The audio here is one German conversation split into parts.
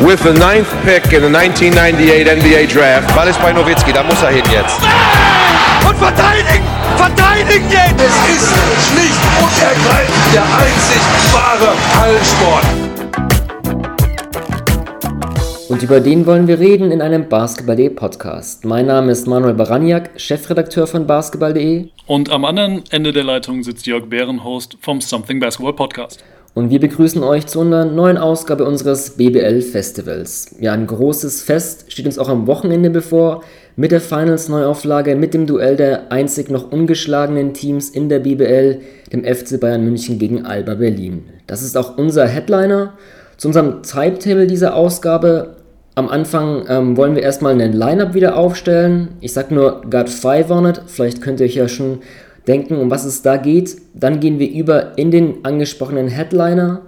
with the ninth pick in the 1998 NBA Draft. Ball ist bei Nowitzki, da muss er hin jetzt. Und verteidigen! Verteidigen jetzt! Es ist schlicht und ergreifend der einzig wahre Hallensport. Und über den wollen wir reden in einem Basketball.de Podcast. Mein Name ist Manuel Baraniak, Chefredakteur von Basketball.de. Und am anderen Ende der Leitung sitzt Jörg Bären, Host vom Something Basketball Podcast. Und wir begrüßen euch zu einer neuen Ausgabe unseres BBL Festivals. Ja, ein großes Fest steht uns auch am Wochenende bevor mit der Finals Neuauflage, mit dem Duell der einzig noch ungeschlagenen Teams in der BBL, dem FC Bayern München gegen Alba Berlin. Das ist auch unser Headliner. Zu unserem Timetable dieser Ausgabe am Anfang ähm, wollen wir erstmal einen Lineup wieder aufstellen. Ich sag nur Got 5 on it. Vielleicht könnt ihr euch ja schon denken, um was es da geht. Dann gehen wir über in den angesprochenen Headliner.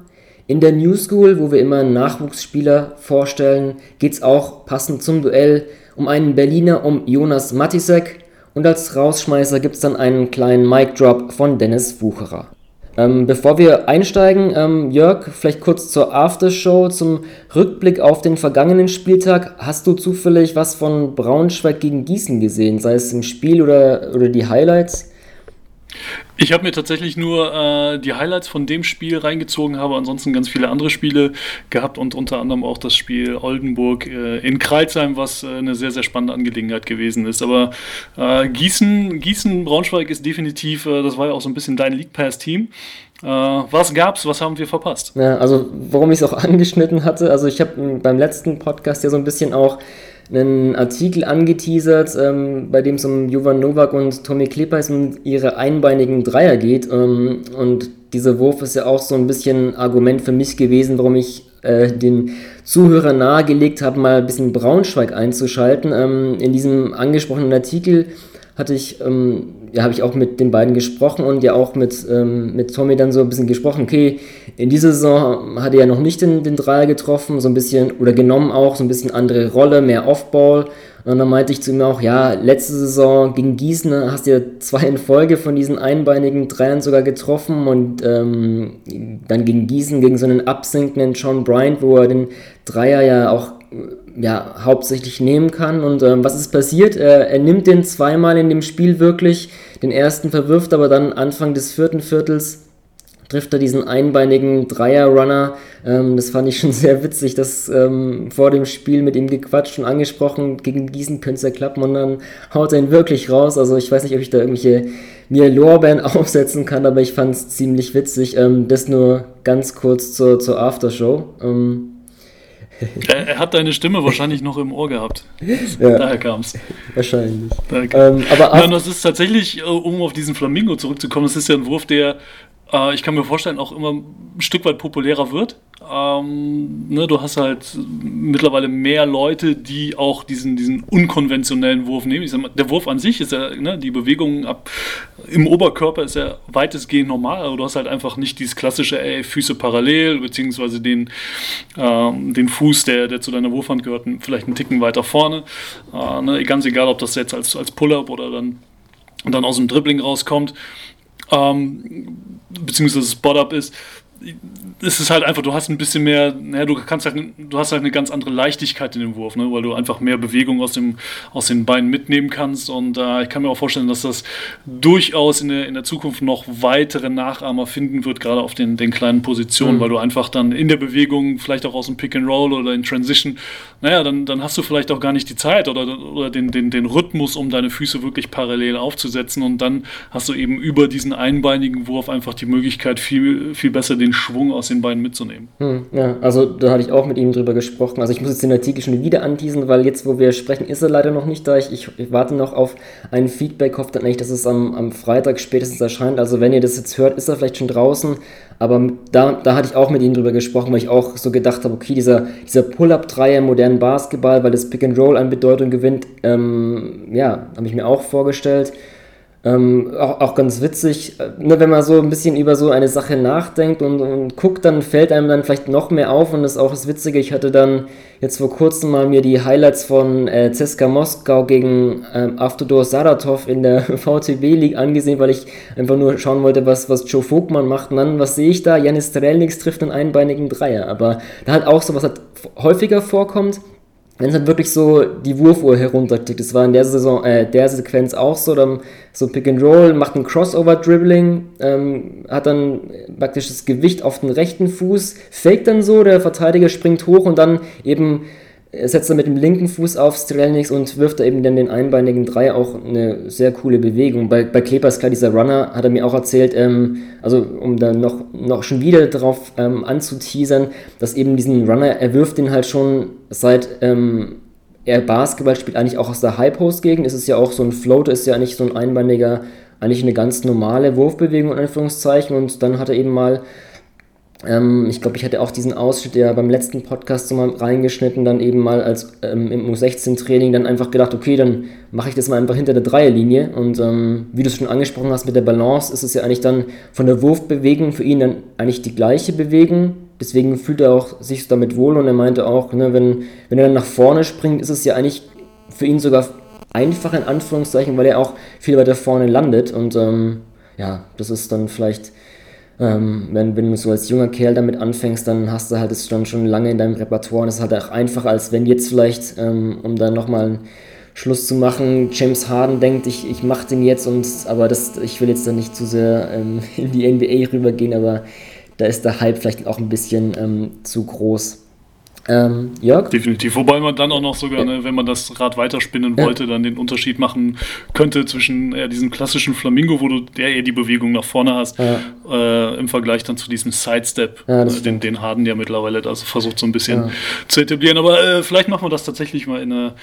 In der New School, wo wir immer Nachwuchsspieler vorstellen, geht es auch passend zum Duell um einen Berliner, um Jonas Matisek. Und als Rausschmeißer gibt es dann einen kleinen Mic Drop von Dennis Wucherer. Ähm, bevor wir einsteigen, ähm, Jörg, vielleicht kurz zur Aftershow, zum Rückblick auf den vergangenen Spieltag. Hast du zufällig was von Braunschweig gegen Gießen gesehen, sei es im Spiel oder, oder die Highlights? Ich habe mir tatsächlich nur äh, die Highlights von dem Spiel reingezogen, habe ansonsten ganz viele andere Spiele gehabt und unter anderem auch das Spiel Oldenburg äh, in Kreilsheim, was äh, eine sehr, sehr spannende Angelegenheit gewesen ist. Aber äh, Gießen, Gießen, Braunschweig ist definitiv, äh, das war ja auch so ein bisschen dein League Pass-Team. Äh, was gab's, was haben wir verpasst? Ja, also warum ich es auch angeschnitten hatte, also ich habe beim letzten Podcast ja so ein bisschen auch einen Artikel angeteasert, ähm, bei dem es um Jovan Novak und Tommy Klepais und ihre einbeinigen Dreier geht. Ähm, und dieser Wurf ist ja auch so ein bisschen Argument für mich gewesen, warum ich äh, den Zuhörer nahegelegt habe, mal ein bisschen Braunschweig einzuschalten. Ähm, in diesem angesprochenen Artikel hatte ich, ähm, ja, habe ich auch mit den beiden gesprochen und ja auch mit, ähm, mit Tommy dann so ein bisschen gesprochen, okay, in dieser Saison hat er ja noch nicht den, den Dreier getroffen, so ein bisschen, oder genommen auch, so ein bisschen andere Rolle, mehr Offball. Und dann meinte ich zu ihm auch, ja, letzte Saison gegen Gießen hast du ja zwei in Folge von diesen einbeinigen Dreiern sogar getroffen und ähm, dann gegen Gießen, gegen so einen absinkenden John Bryant, wo er den Dreier ja auch ja, hauptsächlich nehmen kann. Und ähm, was ist passiert? Er, er nimmt den zweimal in dem Spiel wirklich, den ersten verwirft, aber dann Anfang des vierten Viertels trifft er diesen einbeinigen Dreier-Runner. Ähm, das fand ich schon sehr witzig, das ähm, vor dem Spiel mit ihm gequatscht und angesprochen, gegen Gießen könnte es ja klappen und dann haut er ihn wirklich raus. Also ich weiß nicht, ob ich da irgendwelche mir Lorbeeren aufsetzen kann, aber ich fand es ziemlich witzig. Ähm, das nur ganz kurz zur, zur Aftershow. Ähm, er, er, hat deine Stimme wahrscheinlich noch im Ohr gehabt. Ja, Daher kam es. Wahrscheinlich. Ähm, aber Nein, das ist tatsächlich, äh, um auf diesen Flamingo zurückzukommen, das ist ja ein Wurf, der äh, ich kann mir vorstellen, auch immer ein Stück weit populärer wird. Ähm, ne, du hast halt mittlerweile mehr Leute, die auch diesen, diesen unkonventionellen Wurf nehmen. Ich sag mal, der Wurf an sich ist ja, ne, die Bewegung ab im Oberkörper ist ja weitestgehend normal, aber du hast halt einfach nicht dieses klassische, ey, Füße parallel, beziehungsweise den, ähm, den Fuß, der, der zu deiner Wurfhand gehört, vielleicht einen Ticken weiter vorne. Äh, ne, ganz egal, ob das jetzt als, als Pull-up oder dann, dann aus dem Dribbling rauskommt ähm, beziehungsweise Spot-Up ist, es ist halt einfach, du hast ein bisschen mehr, naja, du kannst halt, du hast halt eine ganz andere Leichtigkeit in dem Wurf, ne, weil du einfach mehr Bewegung aus, dem, aus den Beinen mitnehmen kannst. Und äh, ich kann mir auch vorstellen, dass das durchaus in der, in der Zukunft noch weitere Nachahmer finden wird, gerade auf den, den kleinen Positionen, mhm. weil du einfach dann in der Bewegung, vielleicht auch aus dem Pick and Roll oder in Transition, naja, dann, dann hast du vielleicht auch gar nicht die Zeit oder, oder den, den, den Rhythmus, um deine Füße wirklich parallel aufzusetzen. Und dann hast du eben über diesen einbeinigen Wurf einfach die Möglichkeit, viel, viel besser den Schwung aus den Beinen mitzunehmen. Hm, ja, also da hatte ich auch mit ihm drüber gesprochen. Also ich muss jetzt den Artikel schon wieder anteasen, weil jetzt, wo wir sprechen, ist er leider noch nicht da. Ich, ich, warte noch auf ein Feedback, hoffe dann eigentlich, dass es am, am Freitag spätestens erscheint. Also wenn ihr das jetzt hört, ist er vielleicht schon draußen. Aber da, da hatte ich auch mit ihm drüber gesprochen, weil ich auch so gedacht habe, okay, dieser, dieser Pull-Up-Dreier im modernen Basketball, weil das Pick and Roll an Bedeutung gewinnt, ähm, ja, habe ich mir auch vorgestellt. Ähm, auch, auch, ganz witzig, ne, wenn man so ein bisschen über so eine Sache nachdenkt und, und, guckt, dann fällt einem dann vielleicht noch mehr auf und das ist auch das Witzige. Ich hatte dann jetzt vor kurzem mal mir die Highlights von äh, Ceska Moskau gegen ähm, Avtodor Saratov in der VTB League angesehen, weil ich einfach nur schauen wollte, was, was Joe Vogtmann macht. Und dann, was sehe ich da? Janis Strelnix trifft einen einbeinigen Dreier. Aber da hat auch sowas halt häufiger vorkommt wenn es dann wirklich so die Wurfuhr herunterklickt, das war in der Saison, äh, der Sequenz auch so, dann so Pick and Roll, macht ein Crossover-Dribbling, ähm, hat dann praktisch das Gewicht auf den rechten Fuß, fake dann so, der Verteidiger springt hoch und dann eben setzt er mit dem linken Fuß auf Strelnix und wirft da eben dann den einbeinigen Dreier auch eine sehr coole Bewegung. Bei, bei Kleber ist klar, dieser Runner, hat er mir auch erzählt, ähm, also um dann noch, noch schon wieder darauf ähm, anzuteasern, dass eben diesen Runner, er wirft den halt schon seit ähm, er Basketball spielt, eigentlich auch aus der High-Post-Gegend. Es ist ja auch so ein Floater, ist ja eigentlich so ein einbeiniger, eigentlich eine ganz normale Wurfbewegung in Anführungszeichen und dann hat er eben mal ähm, ich glaube, ich hatte auch diesen Ausschnitt ja beim letzten Podcast so mal reingeschnitten, dann eben mal als ähm, im U16-Training dann einfach gedacht, okay, dann mache ich das mal einfach hinter der Dreierlinie. Und ähm, wie du es schon angesprochen hast mit der Balance, ist es ja eigentlich dann von der Wurfbewegung für ihn dann eigentlich die gleiche Bewegung. Deswegen fühlt er auch sich damit wohl und er meinte auch, ne, wenn, wenn er dann nach vorne springt, ist es ja eigentlich für ihn sogar einfach in Anführungszeichen, weil er auch viel weiter vorne landet. Und ähm, ja, das ist dann vielleicht ähm, wenn, wenn du so als junger Kerl damit anfängst, dann hast du halt es dann schon lange in deinem Repertoire und es ist halt auch einfacher, als wenn jetzt vielleicht, ähm, um dann nochmal einen Schluss zu machen, James Harden denkt, ich, ich mache den jetzt und aber das, ich will jetzt da nicht zu sehr ähm, in die NBA rübergehen, aber da ist der Hype vielleicht auch ein bisschen ähm, zu groß. Ähm, Jörg? Definitiv. Wobei man dann auch noch sogar, ne, wenn man das Rad weiterspinnen ja. wollte, dann den Unterschied machen könnte zwischen äh, diesem klassischen Flamingo, wo du der eher die Bewegung nach vorne hast, ja. äh, im Vergleich dann zu diesem Sidestep, ja, äh, den, den Harden ja mittlerweile also versucht so ein bisschen zu etablieren. Aber äh, vielleicht machen wir das tatsächlich mal in einer,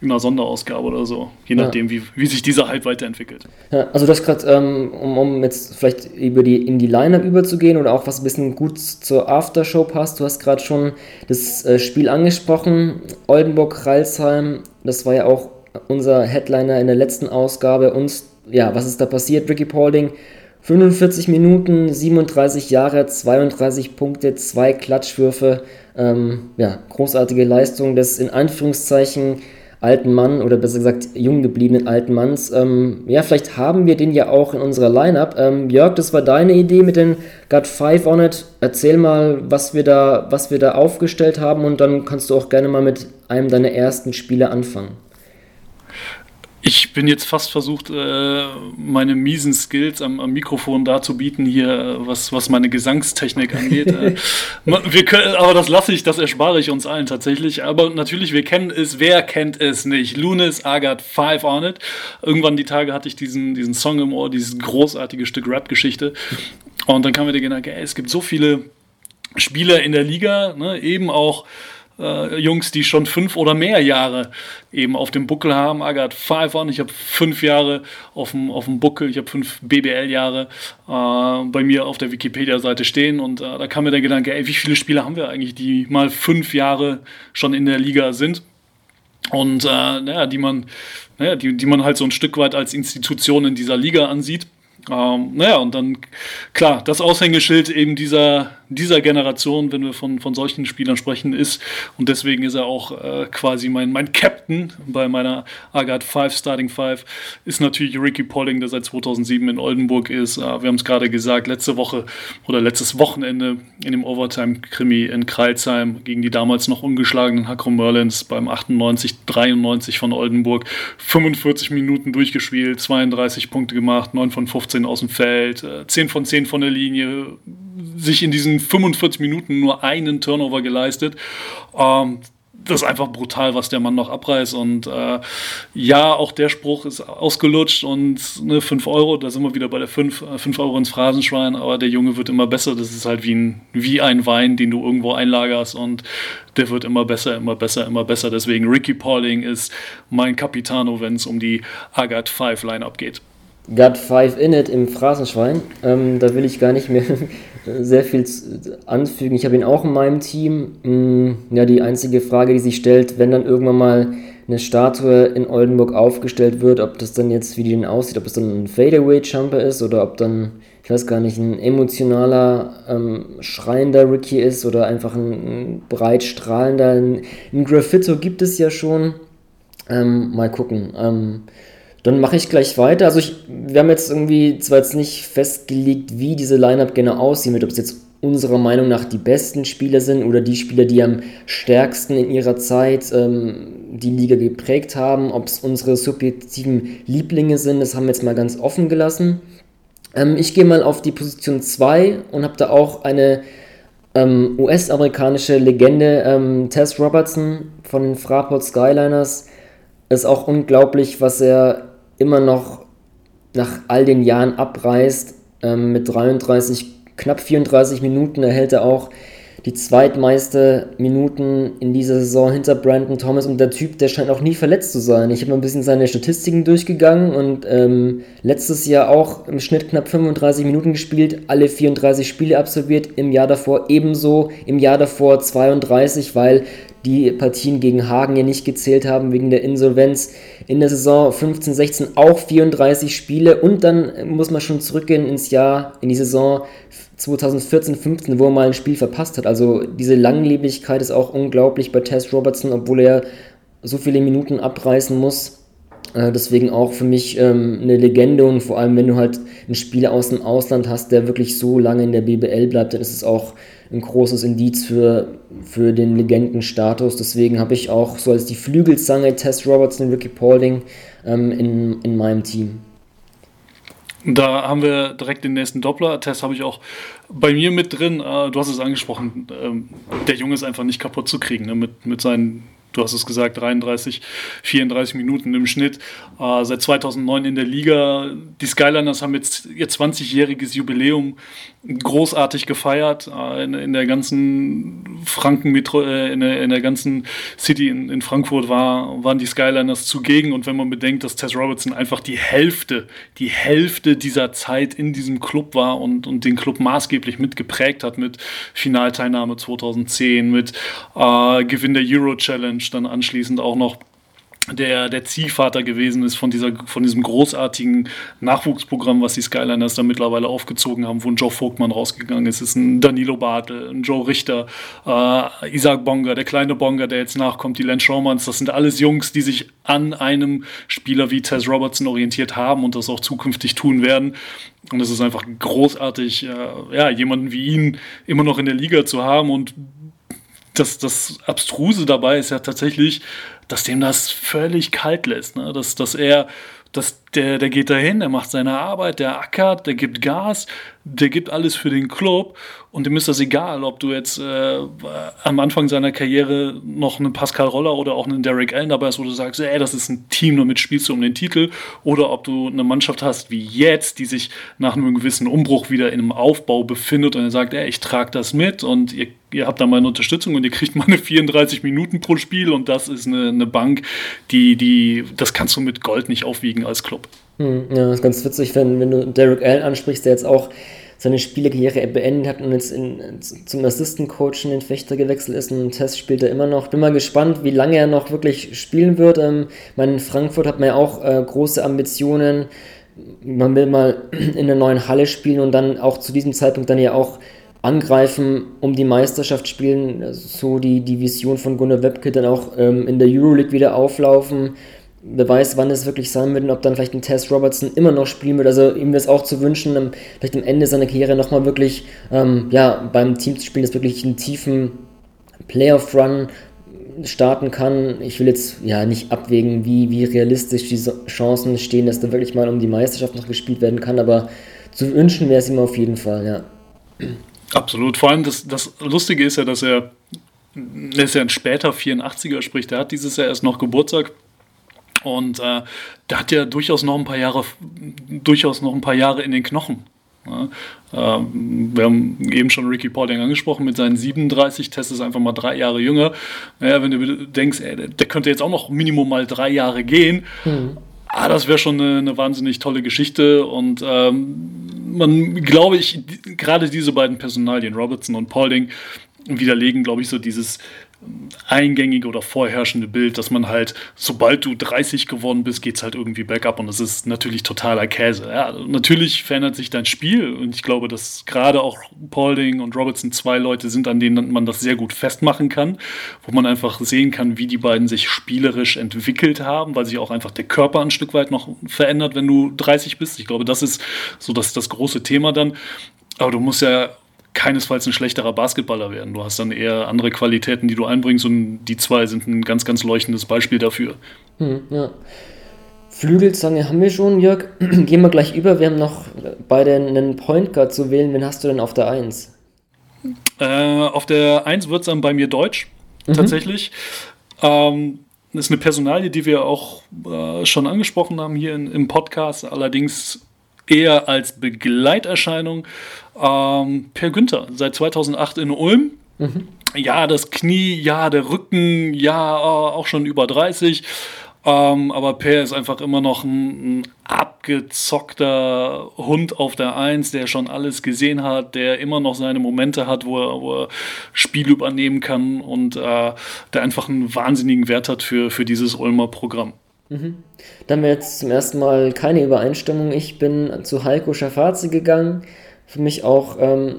in einer Sonderausgabe oder so, je nachdem, wie, wie sich dieser Hype weiterentwickelt. Ja, also das gerade, ähm, um, um jetzt vielleicht über die, in die Line-Up überzugehen oder auch was ein bisschen gut zur Aftershow passt, du hast gerade schon das äh, Spiel angesprochen. Oldenburg-Ralsheim, das war ja auch unser Headliner in der letzten Ausgabe. Und ja, was ist da passiert? Ricky Paulding, 45 Minuten, 37 Jahre, 32 Punkte, zwei Klatschwürfe. Ähm, ja, großartige Leistung des in Anführungszeichen alten Mann oder besser gesagt jung gebliebenen alten Manns. Ähm, ja, vielleicht haben wir den ja auch in unserer Lineup. Ähm, Jörg, das war deine Idee mit den Got 5 on it. Erzähl mal, was wir, da, was wir da aufgestellt haben und dann kannst du auch gerne mal mit einem deiner ersten Spiele anfangen. Ich bin jetzt fast versucht, äh, meine miesen Skills am, am Mikrofon darzubieten, hier, was, was meine Gesangstechnik angeht. Äh, wir können, aber das lasse ich, das erspare ich uns allen tatsächlich. Aber natürlich, wir kennen es, wer kennt es nicht? Lunis, Agat, Five on it. Irgendwann die Tage hatte ich diesen, diesen Song im Ohr, dieses großartige Stück Rap-Geschichte. Und dann kam mir der Gedanke, ey, es gibt so viele Spieler in der Liga, ne, eben auch äh, Jungs, die schon fünf oder mehr Jahre eben auf dem Buckel haben. Agat five on, ich habe fünf Jahre auf dem, auf dem Buckel, ich habe fünf BBL-Jahre äh, bei mir auf der Wikipedia-Seite stehen und äh, da kam mir der Gedanke, ey, wie viele Spieler haben wir eigentlich, die mal fünf Jahre schon in der Liga sind? Und äh, naja, die man, naja, die, die man halt so ein Stück weit als Institution in dieser Liga ansieht. Ähm, naja, und dann, klar, das Aushängeschild eben dieser, dieser Generation, wenn wir von, von solchen Spielern sprechen, ist, und deswegen ist er auch äh, quasi mein, mein Captain bei meiner Agat 5 Starting 5, ist natürlich Ricky Polling, der seit 2007 in Oldenburg ist. Äh, wir haben es gerade gesagt, letzte Woche oder letztes Wochenende in dem Overtime-Krimi in Kreilsheim gegen die damals noch ungeschlagenen Hakro Merlins beim 98-93 von Oldenburg. 45 Minuten durchgespielt, 32 Punkte gemacht, 9 von 15 15 aus dem Feld, 10 äh, von 10 von der Linie, sich in diesen 45 Minuten nur einen Turnover geleistet. Ähm, das ist einfach brutal, was der Mann noch abreißt. Und äh, ja, auch der Spruch ist ausgelutscht und ne, 5 Euro, da sind wir wieder bei der 5, 5 äh, Euro ins Phrasenschwein, aber der Junge wird immer besser. Das ist halt wie ein, wie ein Wein, den du irgendwo einlagerst und der wird immer besser, immer besser, immer besser. Deswegen Ricky Pauling ist mein Capitano, wenn es um die Agat 5 Lineup geht. Got Five in it im Phrasenschwein. Ähm, da will ich gar nicht mehr sehr viel anfügen. Ich habe ihn auch in meinem Team. Mm, ja, die einzige Frage, die sich stellt, wenn dann irgendwann mal eine Statue in Oldenburg aufgestellt wird, ob das dann jetzt, wie die denn aussieht, ob es dann ein Fadeaway-Jumper ist oder ob dann, ich weiß gar nicht, ein emotionaler, ähm, schreiender Ricky ist oder einfach ein, ein breit strahlender. Ein, ein Graffito gibt es ja schon. Ähm, mal gucken. Ähm, dann mache ich gleich weiter. Also ich, wir haben jetzt irgendwie zwar jetzt nicht festgelegt, wie diese Lineup genau aussehen wird, ob es jetzt unserer Meinung nach die besten Spieler sind oder die Spieler, die am stärksten in ihrer Zeit ähm, die Liga geprägt haben, ob es unsere subjektiven Lieblinge sind, das haben wir jetzt mal ganz offen gelassen. Ähm, ich gehe mal auf die Position 2 und habe da auch eine ähm, US-amerikanische Legende, ähm, Tess Robertson von den Fraport Skyliners. Ist auch unglaublich, was er immer noch nach all den Jahren abreißt. Ähm, mit 33 knapp 34 Minuten erhält er auch die zweitmeiste Minuten in dieser Saison hinter Brandon Thomas und der Typ, der scheint auch nie verletzt zu sein. Ich habe mal ein bisschen seine Statistiken durchgegangen und ähm, letztes Jahr auch im Schnitt knapp 35 Minuten gespielt, alle 34 Spiele absolviert, im Jahr davor ebenso, im Jahr davor 32, weil die Partien gegen Hagen ja nicht gezählt haben wegen der Insolvenz. In der Saison 15, 16 auch 34 Spiele und dann muss man schon zurückgehen ins Jahr, in die Saison 2014, 15, wo er mal ein Spiel verpasst hat. Also diese Langlebigkeit ist auch unglaublich bei Tess Robertson, obwohl er so viele Minuten abreißen muss. Äh, deswegen auch für mich ähm, eine Legende und vor allem, wenn du halt einen Spieler aus dem Ausland hast, der wirklich so lange in der BBL bleibt, dann ist es auch ein großes Indiz für, für den Legendenstatus. Deswegen habe ich auch so als die Flügelzange Tess Robertson Ricky Paulding ähm, in, in meinem Team. Da haben wir direkt den nächsten Doppler. Test habe ich auch bei mir mit drin. Äh, du hast es angesprochen. Ähm, der Junge ist einfach nicht kaputt zu kriegen ne? mit, mit seinen du hast es gesagt, 33, 34 Minuten im Schnitt. Äh, seit 2009 in der Liga. Die Skyliners haben jetzt ihr 20-jähriges Jubiläum großartig gefeiert. Äh, in, in, der ganzen Franken äh, in, der, in der ganzen City in, in, Frankfurt war, waren die Skyliners zugegen. Und wenn man bedenkt, dass Tess Robertson einfach die Hälfte, die Hälfte dieser Zeit in diesem Club war und, und den Club maßgeblich mitgeprägt hat mit Finalteilnahme 2010, mit äh, Gewinn der Euro Challenge, dann anschließend auch noch der, der Ziehvater gewesen ist von, dieser, von diesem großartigen Nachwuchsprogramm, was die Skyliners da mittlerweile aufgezogen haben, wo ein Joe Vogtmann rausgegangen ist, ist ein Danilo Bartel, ein Joe Richter, äh, Isaac Bonga, der kleine Bonga, der jetzt nachkommt, die Len Schraumans, das sind alles Jungs, die sich an einem Spieler wie Tess Robertson orientiert haben und das auch zukünftig tun werden. Und es ist einfach großartig, äh, ja, jemanden wie ihn immer noch in der Liga zu haben. Und das, das Abstruse dabei ist ja tatsächlich, dass dem das völlig kalt lässt. Ne? Dass, dass er, dass der, der geht dahin, der macht seine Arbeit, der ackert, der gibt Gas, der gibt alles für den Club und dem ist das egal, ob du jetzt äh, am Anfang seiner Karriere noch einen Pascal Roller oder auch einen Derek Allen dabei hast, wo du sagst, ey, das ist ein Team, damit spielst du um den Titel, oder ob du eine Mannschaft hast wie jetzt, die sich nach einem gewissen Umbruch wieder in einem Aufbau befindet und er sagt, ey, ich trage das mit und ihr, ihr habt da meine Unterstützung und ihr kriegt meine 34 Minuten pro Spiel und das ist eine, eine Bank, die, die, das kannst du mit Gold nicht aufwiegen als Club. Hm, ja, das ist ganz witzig, wenn, wenn du Derek Allen ansprichst, der jetzt auch seine Spielerkarriere beendet hat und jetzt in, zum Assistant-Coach in den Fechter gewechselt ist. Und Test spielt er immer noch. Bin mal gespannt, wie lange er noch wirklich spielen wird. Ähm, in Frankfurt hat man ja auch äh, große Ambitionen. Man will mal in der neuen Halle spielen und dann auch zu diesem Zeitpunkt dann ja auch angreifen, um die Meisterschaft spielen. So die, die Vision von Gunnar Webke dann auch ähm, in der Euroleague wieder auflaufen wer weiß, wann es wirklich sein wird und ob dann vielleicht ein Tess Robertson immer noch spielen wird. Also ihm es auch zu wünschen, vielleicht am Ende seiner Karriere nochmal wirklich ähm, ja, beim Team zu spielen, das wirklich einen tiefen Playoff-Run starten kann. Ich will jetzt ja nicht abwägen, wie, wie realistisch die Chancen stehen, dass da wirklich mal um die Meisterschaft noch gespielt werden kann, aber zu wünschen wäre es ihm auf jeden Fall, ja. Absolut. Vor allem das, das Lustige ist ja, dass er, er ist ja ein später 84er, sprich, der hat dieses Jahr erst noch Geburtstag und äh, der hat ja durchaus noch ein paar Jahre, durchaus noch ein paar Jahre in den Knochen. Ja, äh, wir haben eben schon Ricky Paulding angesprochen mit seinen 37, Test ist einfach mal drei Jahre jünger. Naja, wenn du denkst, ey, der könnte jetzt auch noch Minimum mal drei Jahre gehen, mhm. ah, das wäre schon eine, eine, wahnsinnig tolle Geschichte. Und ähm, man, glaube ich, gerade diese beiden Personalien, Robertson und Paulding, widerlegen, glaube ich, so dieses eingängige oder vorherrschende Bild, dass man halt, sobald du 30 geworden bist, geht es halt irgendwie bergab und das ist natürlich totaler Käse. Ja, natürlich verändert sich dein Spiel und ich glaube, dass gerade auch Paulding und Robertson zwei Leute sind, an denen man das sehr gut festmachen kann, wo man einfach sehen kann, wie die beiden sich spielerisch entwickelt haben, weil sich auch einfach der Körper ein Stück weit noch verändert, wenn du 30 bist. Ich glaube, das ist so das, das große Thema dann. Aber du musst ja keinesfalls ein schlechterer Basketballer werden. Du hast dann eher andere Qualitäten, die du einbringst und die zwei sind ein ganz, ganz leuchtendes Beispiel dafür. Hm, ja. Flügelzange haben wir schon, Jörg. Gehen wir gleich über. Wir haben noch beide einen Point Guard zu wählen. Wen hast du denn auf der 1? Äh, auf der 1 wird es dann bei mir Deutsch, mhm. tatsächlich. Ähm, das ist eine Personalie, die wir auch äh, schon angesprochen haben hier in, im Podcast. Allerdings eher als Begleiterscheinung ähm, Per Günther, seit 2008 in Ulm. Mhm. Ja, das Knie, ja, der Rücken, ja, auch schon über 30. Ähm, aber Per ist einfach immer noch ein, ein, abgezockter Hund auf der Eins, der schon alles gesehen hat, der immer noch seine Momente hat, wo er, wo er Spiel übernehmen kann und äh, der einfach einen wahnsinnigen Wert hat für, für dieses Ulmer Programm. Mhm. Dann haben wir jetzt zum ersten Mal keine Übereinstimmung. Ich bin zu Heiko Schafazi gegangen. Für mich auch ähm,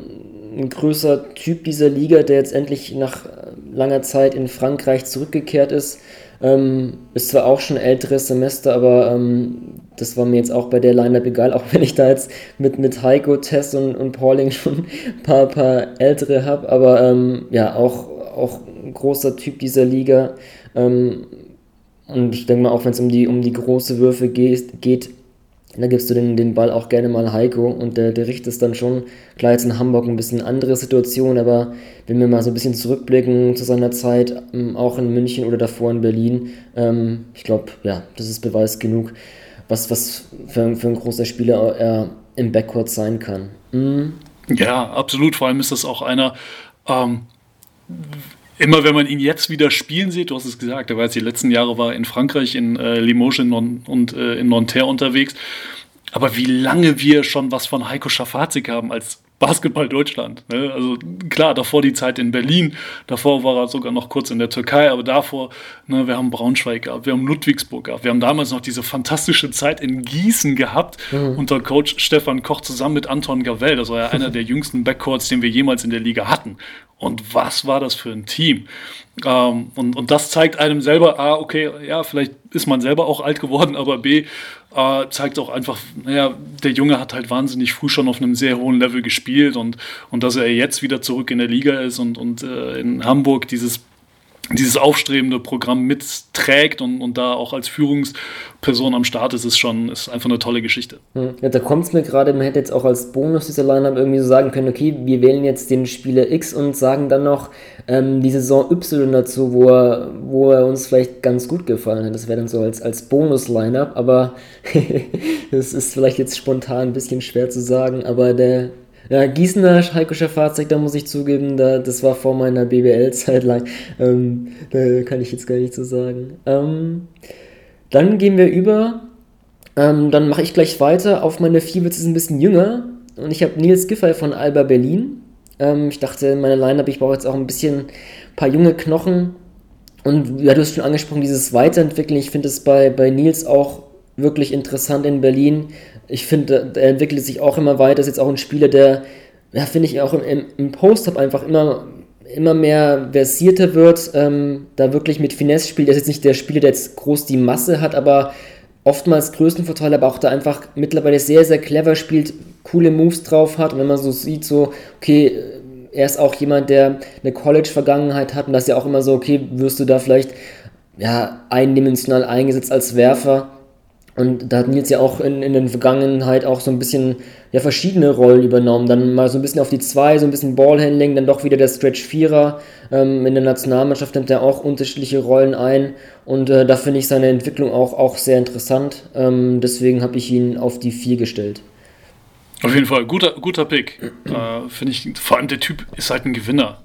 ein größer Typ dieser Liga, der jetzt endlich nach langer Zeit in Frankreich zurückgekehrt ist. Ähm, ist zwar auch schon älteres Semester, aber ähm, das war mir jetzt auch bei der Line-Up egal, auch wenn ich da jetzt mit, mit Heiko, Tess und, und Pauling schon ein paar, paar ältere habe. Aber ähm, ja, auch, auch ein großer Typ dieser Liga. Ähm, und ich denke mal, auch wenn es um die, um die große Würfe geht, geht da gibst du den, den Ball auch gerne mal Heiko und der, der richtet es dann schon. Klar, jetzt in Hamburg ein bisschen andere Situation, aber wenn wir mal so ein bisschen zurückblicken zu seiner Zeit, ähm, auch in München oder davor in Berlin, ähm, ich glaube, ja, das ist Beweis genug, was, was für, für ein großer Spieler er im Backcourt sein kann. Mhm. Ja, absolut. Vor allem ist das auch einer, ähm, immer wenn man ihn jetzt wieder spielen sieht, du hast es gesagt, er war jetzt die letzten Jahre war in Frankreich, in äh, Limoges in non, und äh, in Nanterre unterwegs. Aber wie lange wir schon was von Heiko Schafazik haben als Basketball Deutschland. Ne? Also klar, davor die Zeit in Berlin, davor war er sogar noch kurz in der Türkei, aber davor, ne, wir haben Braunschweig gehabt, wir haben Ludwigsburg gehabt, wir haben damals noch diese fantastische Zeit in Gießen gehabt, mhm. unter Coach Stefan Koch zusammen mit Anton Gavell. Das war ja einer der jüngsten Backcourts, den wir jemals in der Liga hatten. Und was war das für ein Team? Ähm, und, und das zeigt einem selber, A, okay, ja, vielleicht ist man selber auch alt geworden, aber B, äh, zeigt auch einfach, naja, der Junge hat halt wahnsinnig früh schon auf einem sehr hohen Level gespielt und, und dass er jetzt wieder zurück in der Liga ist und, und äh, in Hamburg dieses dieses aufstrebende Programm mitträgt und, und da auch als Führungsperson am Start ist, ist schon ist einfach eine tolle Geschichte. Hm. Ja, da kommt es mir gerade, man hätte jetzt auch als Bonus dieser Line-Up irgendwie so sagen können, okay, wir wählen jetzt den Spieler X und sagen dann noch ähm, die Saison Y dazu, wo er, wo er uns vielleicht ganz gut gefallen hat. Das wäre dann so als, als Bonus-Line-Up, aber das ist vielleicht jetzt spontan ein bisschen schwer zu sagen, aber der ja, Gießener Heikoscher Fahrzeug, da muss ich zugeben, da, das war vor meiner BBL-Zeit lang. Ähm, da kann ich jetzt gar nicht so sagen. Ähm, dann gehen wir über. Ähm, dann mache ich gleich weiter. Auf meine vier wird es ein bisschen jünger. Und ich habe Nils Giffey von Alba Berlin. Ähm, ich dachte, in meiner Line-Up, ich brauche jetzt auch ein bisschen ein paar junge Knochen. Und ja, du hast schon angesprochen, dieses Weiterentwickeln. Ich finde es bei, bei Nils auch wirklich interessant in Berlin. Ich finde, er entwickelt sich auch immer weiter. Ist jetzt auch ein Spieler, der, ja, finde ich, auch im, im Post-Up einfach immer, immer mehr versierter wird, ähm, da wirklich mit Finesse spielt. Er ist jetzt nicht der Spieler, der jetzt groß die Masse hat, aber oftmals Größenvorteile, aber auch da einfach mittlerweile sehr, sehr clever spielt, coole Moves drauf hat. Und wenn man so sieht, so, okay, er ist auch jemand, der eine College-Vergangenheit hat und das ist ja auch immer so, okay, wirst du da vielleicht ja, eindimensional eingesetzt als Werfer und da hat Nils ja auch in, in der Vergangenheit auch so ein bisschen ja, verschiedene Rollen übernommen. Dann mal so ein bisschen auf die 2, so ein bisschen Ballhandling, dann doch wieder der Stretch Vierer. Ähm, in der Nationalmannschaft nimmt er auch unterschiedliche Rollen ein. Und äh, da finde ich seine Entwicklung auch, auch sehr interessant. Ähm, deswegen habe ich ihn auf die 4 gestellt. Auf jeden Fall, guter, guter Pick. äh, finde ich, vor allem der Typ ist halt ein Gewinner.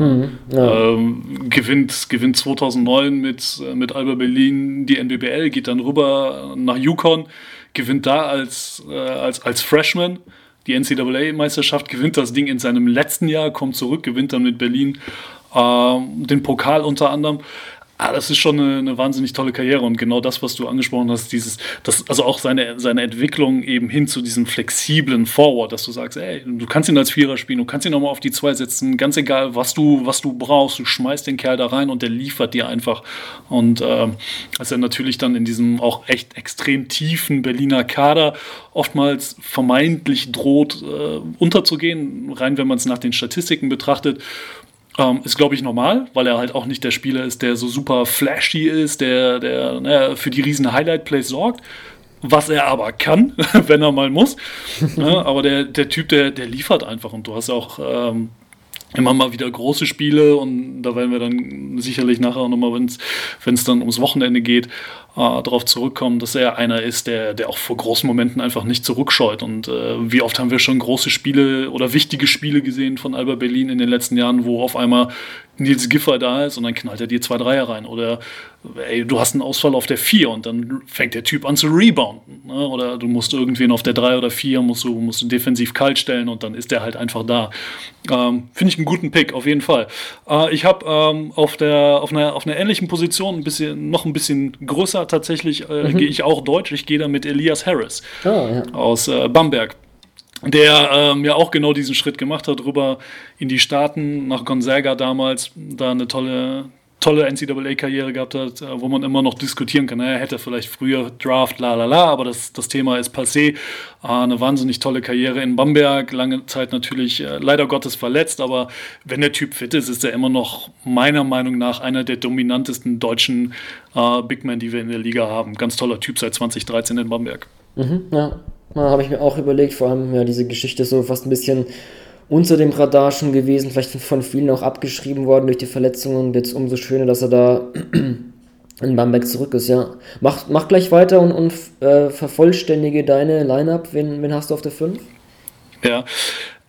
Mhm, ja. ähm, gewinnt, gewinnt 2009 mit, äh, mit Alba Berlin die NBBL, geht dann rüber nach Yukon, gewinnt da als, äh, als, als Freshman die NCAA-Meisterschaft, gewinnt das Ding in seinem letzten Jahr, kommt zurück, gewinnt dann mit Berlin ähm, den Pokal unter anderem ah, das ist schon eine, eine, wahnsinnig tolle Karriere und genau das, was du angesprochen hast, dieses, das, also auch seine, seine Entwicklung eben hin zu diesem flexiblen Forward, dass du sagst, ey, du kannst ihn als Vierer spielen, du kannst ihn nochmal auf die zwei setzen, ganz egal, was du, was du brauchst, du schmeißt den Kerl da rein und der liefert dir einfach. Und äh, als er natürlich dann in diesem auch echt extrem tiefen Berliner Kader oftmals vermeintlich droht äh, unterzugehen, rein wenn man es nach den Statistiken betrachtet, ähm, ist, glaube ich, normal, weil er halt auch nicht der Spieler ist, der so super flashy ist, der, der ne, für die riesen Highlight-Plays sorgt. Was er aber kann, wenn er mal muss. ja, aber der, der Typ, der, der liefert einfach. Und du hast auch ähm, immer mal wieder große Spiele und da werden wir dann sicherlich nachher nochmal, wenn es dann ums Wochenende geht, äh, darauf zurückkommen, dass er einer ist, der, der auch vor großen Momenten einfach nicht zurückscheut. Und äh, wie oft haben wir schon große Spiele oder wichtige Spiele gesehen von Alba Berlin in den letzten Jahren, wo auf einmal Nils Giffer da ist und dann knallt er dir zwei Dreier rein. Oder ey, du hast einen Ausfall auf der 4 und dann fängt der Typ an zu rebounden. Ne? Oder du musst irgendwen auf der 3 oder 4 musst du, musst du defensiv kalt stellen und dann ist der halt einfach da. Ähm, Finde ich einen guten Pick, auf jeden Fall. Äh, ich habe ähm, auf, auf, einer, auf einer ähnlichen Position ein bisschen, noch ein bisschen größer tatsächlich, äh, mhm. gehe ich auch deutsch. Ich gehe da mit Elias Harris oh, ja. aus äh, Bamberg der ähm, ja auch genau diesen Schritt gemacht hat, rüber in die Staaten, nach Gonzaga damals, da eine tolle, tolle NCAA-Karriere gehabt hat, äh, wo man immer noch diskutieren kann, er hätte vielleicht früher Draft, la la la, aber das, das Thema ist passé. Äh, eine wahnsinnig tolle Karriere in Bamberg, lange Zeit natürlich äh, leider Gottes verletzt, aber wenn der Typ fit ist, ist er immer noch meiner Meinung nach einer der dominantesten deutschen äh, Big Men, die wir in der Liga haben. Ganz toller Typ seit 2013 in Bamberg. Mhm, ja, habe ich mir auch überlegt, vor allem ja diese Geschichte so fast ein bisschen unter dem Radar schon gewesen, vielleicht von vielen auch abgeschrieben worden durch die Verletzungen und jetzt umso schöner, dass er da in Bamberg zurück ist, ja. Mach, mach gleich weiter und, und äh, vervollständige deine Line-Up. Wen, wen hast du auf der 5? Ja,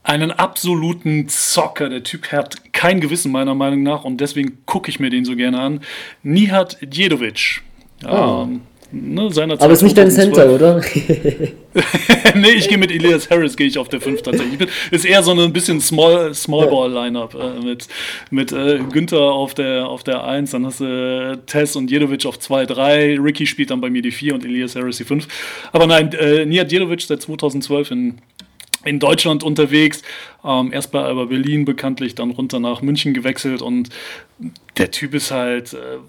einen absoluten Zocker. Der Typ hat kein Gewissen meiner Meinung nach und deswegen gucke ich mir den so gerne an. Nihat Djedovic. Oh. Ähm, Ne, seinerzeit Aber ist nicht dein Center, oder? nee, ich gehe mit Elias Harris, gehe ich auf der 5 tatsächlich. Bin, ist eher so ein bisschen Small, Small Ball Lineup äh, mit, mit äh, Günther auf der, auf der 1, dann hast du äh, Tess und Jedovic auf 2, 3, Ricky spielt dann bei mir die 4 und Elias Harris die 5. Aber nein, äh, Nihat Jedovic seit 2012 in in Deutschland unterwegs. Ähm, erst bei Alba Berlin bekanntlich, dann runter nach München gewechselt und der Typ ist halt äh,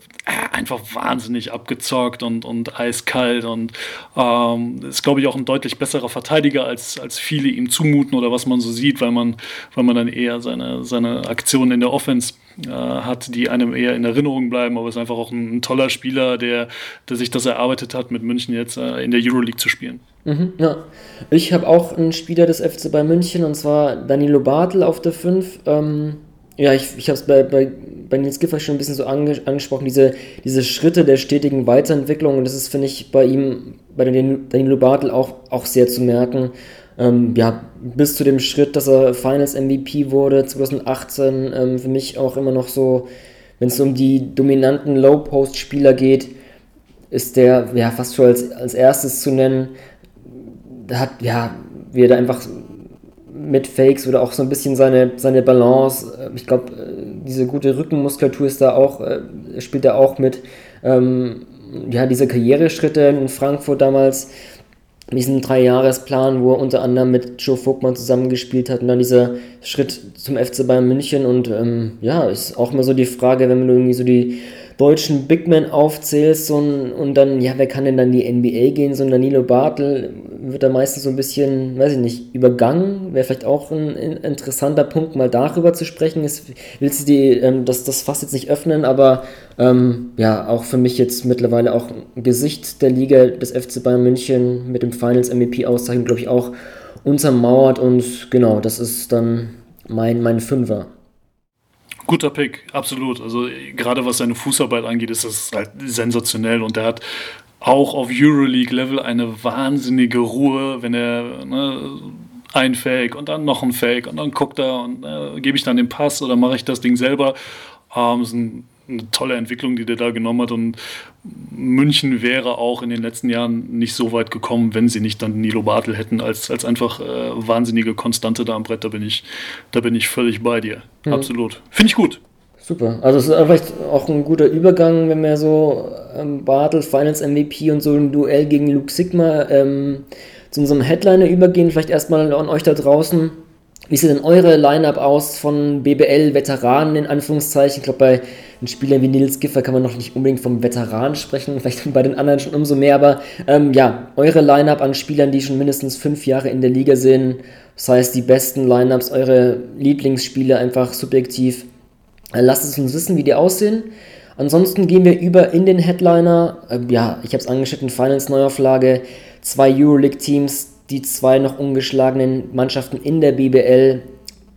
einfach wahnsinnig abgezockt und, und eiskalt und ähm, ist, glaube ich, auch ein deutlich besserer Verteidiger, als, als viele ihm zumuten oder was man so sieht, weil man, weil man dann eher seine, seine Aktionen in der Offense äh, hat, die einem eher in Erinnerung bleiben, aber ist einfach auch ein, ein toller Spieler, der, der sich das erarbeitet hat, mit München jetzt äh, in der Euroleague zu spielen. Mhm, ja. Ich habe auch einen Spieler des FC bei München und zwar Danilo Bartel auf der 5. Ähm, ja, ich, ich habe es bei, bei, bei Nils Giffer schon ein bisschen so ange, angesprochen, diese, diese Schritte der stetigen Weiterentwicklung und das ist, finde ich, bei ihm, bei Danilo Bartel auch, auch sehr zu merken. Ähm, ja, bis zu dem Schritt, dass er Finals MVP wurde 2018, ähm, für mich auch immer noch so, wenn es um die dominanten Low-Post-Spieler geht, ist der ja fast schon als, als erstes zu nennen hat, ja, wie er da einfach mit Fakes oder auch so ein bisschen seine, seine Balance, äh, ich glaube, äh, diese gute Rückenmuskulatur ist da auch, äh, spielt er auch mit. Ähm, ja, diese Karriereschritte in Frankfurt damals, diesen Dreijahresplan, wo er unter anderem mit Joe Vogtmann zusammengespielt hat und dann dieser Schritt zum FC Bayern München und ähm, ja, ist auch immer so die Frage, wenn man irgendwie so die deutschen Big Men aufzählst und, und dann, ja, wer kann denn dann die NBA gehen? So ein Danilo Bartel wird da meistens so ein bisschen, weiß ich nicht, übergangen. Wäre vielleicht auch ein, interessanter Punkt, mal darüber zu sprechen. Ist, willst du die, ähm, das, das Fass jetzt nicht öffnen, aber ähm, ja, auch für mich jetzt mittlerweile auch Gesicht der Liga des FC Bayern München mit dem Finals MVP auszeichnen, glaube ich, auch untermauert und genau, das ist dann mein, mein Fünfer. Guter Pick, absolut. Also gerade was seine Fußarbeit angeht, ist das halt sensationell und er hat auch auf Euroleague-Level eine wahnsinnige Ruhe, wenn er ne, ein Fake und dann noch ein Fake und dann guckt er und äh, gebe ich dann den Pass oder mache ich das Ding selber. Ähm, ist ein eine tolle Entwicklung, die der da genommen hat. Und München wäre auch in den letzten Jahren nicht so weit gekommen, wenn sie nicht dann Nilo Bartel hätten, als, als einfach äh, wahnsinnige Konstante da am Brett. Da bin ich, da bin ich völlig bei dir. Mhm. Absolut. Finde ich gut. Super. Also es ist vielleicht auch ein guter Übergang, wenn wir so ähm, Bartel, Finals MVP und so ein Duell gegen Luke Sigma ähm, zu unserem Headliner übergehen. Vielleicht erstmal an euch da draußen. Wie sieht denn eure Line-Up aus von BBL-Veteranen in Anführungszeichen? Ich glaube, bei den Spielern wie Nils Giffer kann man noch nicht unbedingt vom Veteran sprechen, vielleicht bei den anderen schon umso mehr, aber ähm, ja, eure Line-Up an Spielern, die schon mindestens fünf Jahre in der Liga sind, das heißt die besten Line-Ups, eure Lieblingsspiele einfach subjektiv äh, lasst es uns wissen, wie die aussehen. Ansonsten gehen wir über in den Headliner. Äh, ja, ich habe es angeschnitten, Finals Neuauflage. Zwei Euroleague-Teams, die zwei noch ungeschlagenen Mannschaften in der BBL.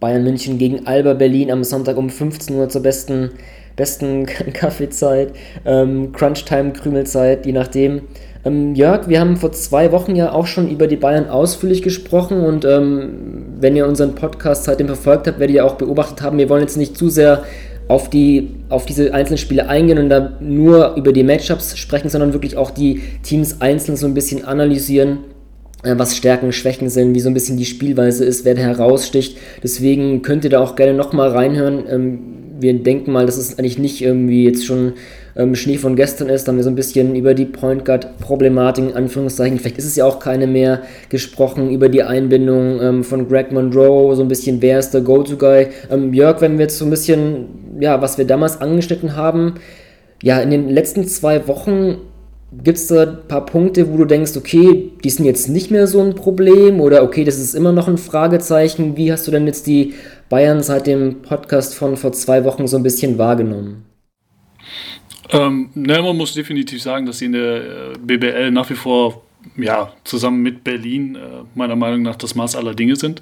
Bayern München gegen Alba Berlin am Sonntag um 15 Uhr zur besten, besten Kaffeezeit, ähm, Crunchtime, Krümelzeit, je nachdem. Ähm, Jörg, wir haben vor zwei Wochen ja auch schon über die Bayern ausführlich gesprochen und ähm, wenn ihr unseren Podcast seitdem verfolgt habt, werdet ihr auch beobachtet haben, wir wollen jetzt nicht zu sehr auf, die, auf diese einzelnen Spiele eingehen und da nur über die Matchups sprechen, sondern wirklich auch die Teams einzeln so ein bisschen analysieren, was Stärken, Schwächen sind, wie so ein bisschen die Spielweise ist, wer da heraussticht. Deswegen könnt ihr da auch gerne nochmal reinhören. Ähm, wir denken mal, dass es eigentlich nicht irgendwie jetzt schon ähm, Schnee von gestern ist. Da haben wir so ein bisschen über die Point Guard-Problematik, in Anführungszeichen, vielleicht ist es ja auch keine mehr, gesprochen, über die Einbindung ähm, von Greg Monroe, so ein bisschen, wer ist der Go-To-Guy. Jörg, wenn wir jetzt so ein bisschen, ja, was wir damals angeschnitten haben, ja, in den letzten zwei Wochen Gibt es da ein paar Punkte, wo du denkst, okay, die sind jetzt nicht mehr so ein Problem oder okay, das ist immer noch ein Fragezeichen? Wie hast du denn jetzt die Bayern seit dem Podcast von vor zwei Wochen so ein bisschen wahrgenommen? Ähm, ne, man muss definitiv sagen, dass sie in der äh, BBL nach wie vor ja, zusammen mit Berlin äh, meiner Meinung nach das Maß aller Dinge sind.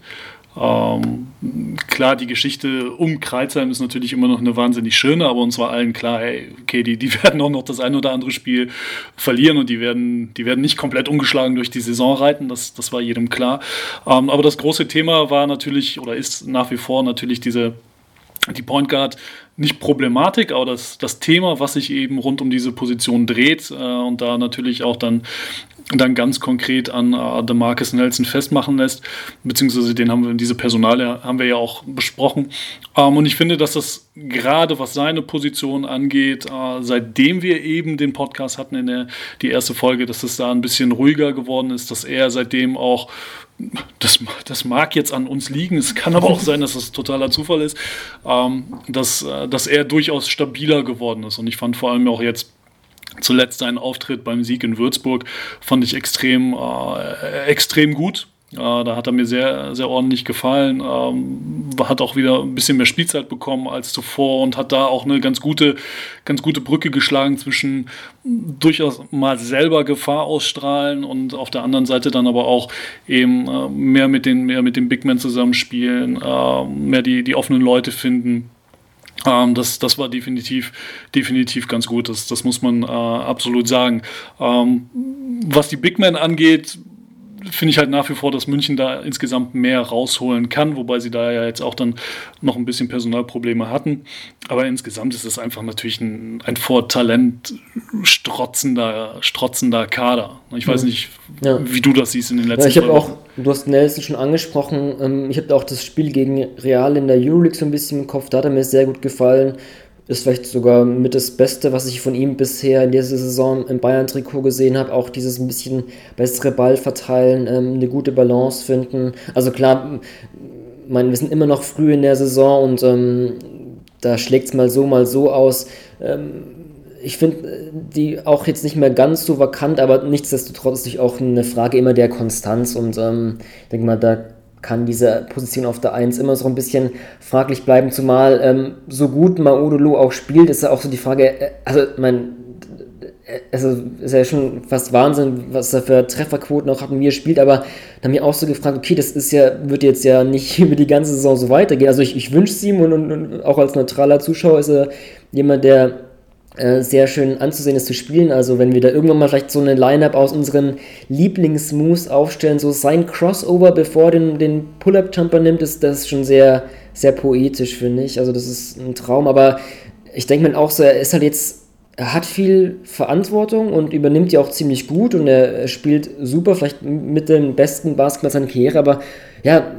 Ähm, klar, die Geschichte um Kreuzheim ist natürlich immer noch eine wahnsinnig schöne, aber uns war allen klar, hey, okay, die, die werden auch noch das ein oder andere Spiel verlieren und die werden, die werden nicht komplett ungeschlagen durch die Saison reiten, das, das war jedem klar. Ähm, aber das große Thema war natürlich oder ist nach wie vor natürlich diese die Point Guard nicht Problematik, aber das, das Thema, was sich eben rund um diese Position dreht äh, und da natürlich auch dann, dann ganz konkret an äh, Marcus Nelson festmachen lässt, beziehungsweise den haben wir, diese Personale haben wir ja auch besprochen. Ähm, und ich finde, dass das gerade was seine Position angeht, äh, seitdem wir eben den Podcast hatten in der die erste Folge, dass es da ein bisschen ruhiger geworden ist, dass er seitdem auch das, das mag jetzt an uns liegen, es kann aber auch sein, dass das totaler Zufall ist, ähm, dass, äh, dass er durchaus stabiler geworden ist. Und ich fand vor allem auch jetzt zuletzt seinen Auftritt beim Sieg in Würzburg, fand ich extrem, äh, extrem gut. Äh, da hat er mir sehr, sehr ordentlich gefallen. Ähm, hat auch wieder ein bisschen mehr Spielzeit bekommen als zuvor und hat da auch eine ganz gute, ganz gute Brücke geschlagen zwischen durchaus mal selber Gefahr ausstrahlen und auf der anderen Seite dann aber auch eben äh, mehr mit den, mehr mit den Big Men zusammenspielen, äh, mehr die, die offenen Leute finden. Ähm, das, das war definitiv, definitiv ganz gut. Das, das muss man äh, absolut sagen. Ähm, was die Big Men angeht, finde ich halt nach wie vor, dass München da insgesamt mehr rausholen kann, wobei sie da ja jetzt auch dann noch ein bisschen Personalprobleme hatten. Aber insgesamt ist es einfach natürlich ein, ein vor Talent strotzender, strotzender Kader. Ich weiß nicht, ja. wie du das siehst in den letzten ja, ich habe auch, du hast Nelson schon angesprochen, ähm, ich habe auch das Spiel gegen Real in der Euroleague so ein bisschen im Kopf, da hat er mir sehr gut gefallen ist vielleicht sogar mit das Beste, was ich von ihm bisher in dieser Saison im Bayern-Trikot gesehen habe. Auch dieses ein bisschen bessere Ball verteilen, ähm, eine gute Balance finden. Also klar, meine, wir sind immer noch früh in der Saison und ähm, da schlägt es mal so, mal so aus. Ähm, ich finde die auch jetzt nicht mehr ganz so vakant, aber nichtsdestotrotz ist auch eine Frage immer der Konstanz und ähm, ich denke mal, da kann diese Position auf der 1 immer so ein bisschen fraglich bleiben, zumal ähm, so gut Maudolo auch spielt, ist ja auch so die Frage, äh, also mein, äh, also ist ja schon fast Wahnsinn, was er für Trefferquoten auch hat und wie er spielt, aber da haben wir auch so gefragt, okay, das ist ja, wird jetzt ja nicht über die ganze Saison so weitergehen. Also ich, ich wünsche es ihm und, und, und auch als neutraler Zuschauer ist er jemand, der äh, sehr schön anzusehen ist zu spielen. Also wenn wir da irgendwann mal vielleicht so eine Line-Up aus unseren Lieblingsmoves aufstellen, so sein Crossover, bevor den, den Pull-Up-Jumper nimmt, ist das schon sehr, sehr poetisch, finde ich. Also das ist ein Traum, aber ich denke mir auch so, er ist halt jetzt, er hat viel Verantwortung und übernimmt die auch ziemlich gut und er, er spielt super, vielleicht mit dem besten Basketball seiner Karriere, aber ja,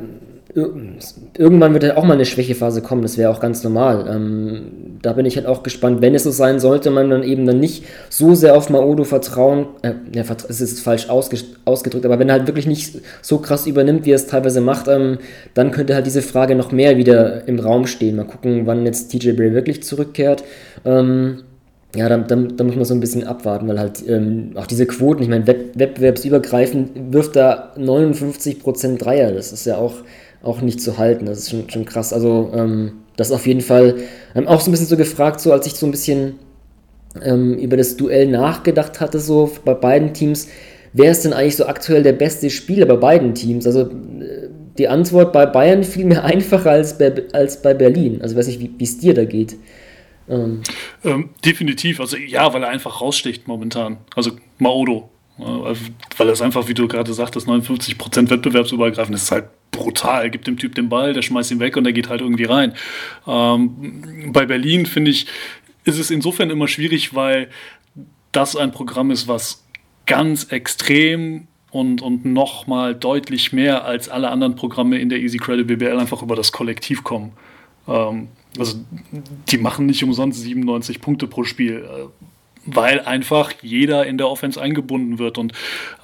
irgendwann wird halt auch mal eine Schwächephase kommen, das wäre auch ganz normal. Ähm, da bin ich halt auch gespannt, wenn es so sein sollte, man dann eben dann nicht so sehr auf Maodo vertrauen, äh, ja, es ist falsch ausge ausgedrückt, aber wenn er halt wirklich nicht so krass übernimmt, wie er es teilweise macht, ähm, dann könnte halt diese Frage noch mehr wieder im Raum stehen. Mal gucken, wann jetzt TJ Bray wirklich zurückkehrt. Ähm, ja, da, da, da, muss man so ein bisschen abwarten, weil halt ähm, auch diese Quoten, ich meine, Wett, wettbewerbsübergreifend wirft da 59% Dreier, das ist ja auch auch nicht zu halten. Das ist schon, schon krass. Also, ähm, das auf jeden Fall ähm, auch so ein bisschen so gefragt, so als ich so ein bisschen ähm, über das Duell nachgedacht hatte, so bei beiden Teams, wer ist denn eigentlich so aktuell der beste Spieler bei beiden Teams? Also, äh, die Antwort bei Bayern fiel mir einfacher als bei, als bei Berlin. Also, ich weiß nicht, wie es dir da geht. Ähm. ähm. definitiv. Also, ja, weil er einfach raussticht momentan. Also, Maodo. Weil es einfach, wie du gerade sagtest, 59% wettbewerbsübergreifend ist halt brutal. Gibt dem Typ den Ball, der schmeißt ihn weg und der geht halt irgendwie rein. Ähm, bei Berlin finde ich, ist es insofern immer schwierig, weil das ein Programm ist, was ganz extrem und, und nochmal deutlich mehr als alle anderen Programme in der Easy Credit BBL einfach über das Kollektiv kommen. Ähm, also die machen nicht umsonst 97 Punkte pro Spiel weil einfach jeder in der Offense eingebunden wird und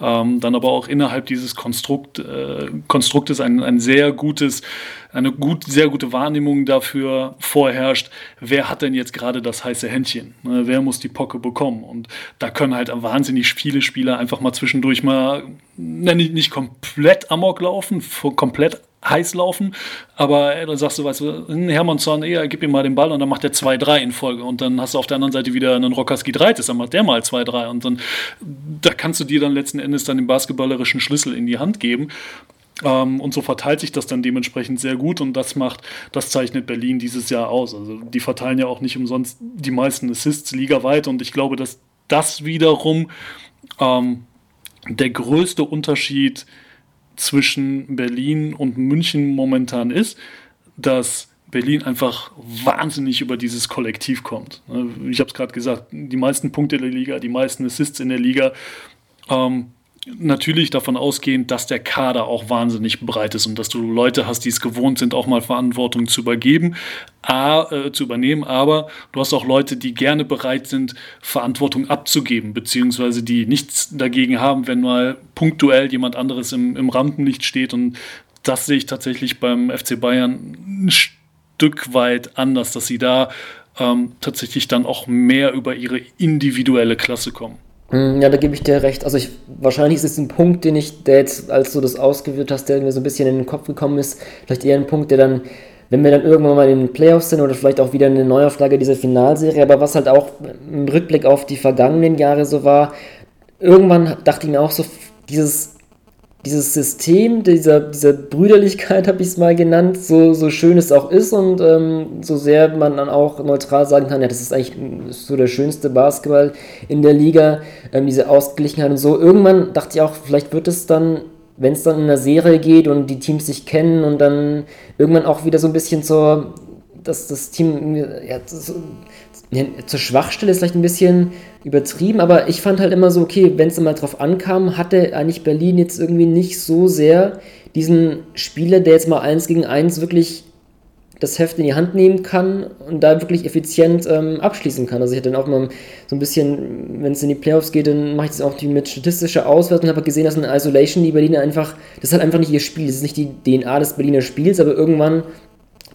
ähm, dann aber auch innerhalb dieses Konstrukt, äh, Konstruktes ein, ein sehr gutes, eine gut, sehr gute Wahrnehmung dafür vorherrscht, wer hat denn jetzt gerade das heiße Händchen, ne? wer muss die Pocke bekommen und da können halt wahnsinnig viele Spieler einfach mal zwischendurch mal ne, nicht, komplett amok laufen, komplett heiß laufen, aber dann sagst du, weißt du, hm, Hermannsson, eher gib ihm mal den Ball. Und dann macht er 2-3 in Folge. Und dann hast du auf der anderen Seite wieder einen Rockerski 3, dann macht der mal 2-3 und dann, da kannst du dir dann letzten Endes dann den basketballerischen Schlüssel in die Hand geben. Ähm, und so verteilt sich das dann dementsprechend sehr gut. Und das macht, das zeichnet Berlin dieses Jahr aus. Also die verteilen ja auch nicht umsonst die meisten Assists ligaweit. Und ich glaube, dass das wiederum ähm, der größte Unterschied ist zwischen Berlin und München momentan ist, dass Berlin einfach wahnsinnig über dieses Kollektiv kommt. Ich habe es gerade gesagt, die meisten Punkte der Liga, die meisten Assists in der Liga. Ähm, natürlich davon ausgehend, dass der Kader auch wahnsinnig breit ist und dass du Leute hast, die es gewohnt sind, auch mal Verantwortung zu übergeben, a, äh, zu übernehmen, aber du hast auch Leute, die gerne bereit sind, Verantwortung abzugeben, beziehungsweise die nichts dagegen haben, wenn mal punktuell jemand anderes im, im Rampenlicht steht und das sehe ich tatsächlich beim FC Bayern ein Stück weit anders, dass sie da ähm, tatsächlich dann auch mehr über ihre individuelle Klasse kommen. Hm, ja, da gebe ich dir recht. Also ich, wahrscheinlich ist es ein Punkt, den ich, der jetzt, als du das ausgewählt hast, der mir so ein bisschen in den Kopf gekommen ist, vielleicht eher ein Punkt, der dann, wenn wir dann irgendwann mal in den Playoffs sind oder vielleicht auch wieder eine Neuauflage dieser Finalserie, aber was halt auch im Rückblick auf die vergangenen Jahre so war, irgendwann dachte ich mir auch so, dieses dieses System dieser, dieser Brüderlichkeit, habe ich es mal genannt, so, so schön es auch ist und ähm, so sehr man dann auch neutral sagen kann, ja, das ist eigentlich so der schönste Basketball in der Liga, ähm, diese Ausgeglichenheit und so. Irgendwann dachte ich auch, vielleicht wird es dann, wenn es dann in einer Serie geht und die Teams sich kennen und dann irgendwann auch wieder so ein bisschen zur, dass das Team ja, so, ja, zur Schwachstelle ist vielleicht ein bisschen übertrieben, aber ich fand halt immer so, okay, wenn es mal drauf ankam, hatte eigentlich Berlin jetzt irgendwie nicht so sehr diesen Spieler, der jetzt mal eins gegen eins wirklich das Heft in die Hand nehmen kann und da wirklich effizient ähm, abschließen kann. Also ich hatte dann auch mal so ein bisschen, wenn es in die Playoffs geht, dann mache ich das auch mit statistischer Auswertung und habe gesehen, dass in Isolation die Berliner einfach, das ist halt einfach nicht ihr Spiel, das ist nicht die DNA des Berliner Spiels, aber irgendwann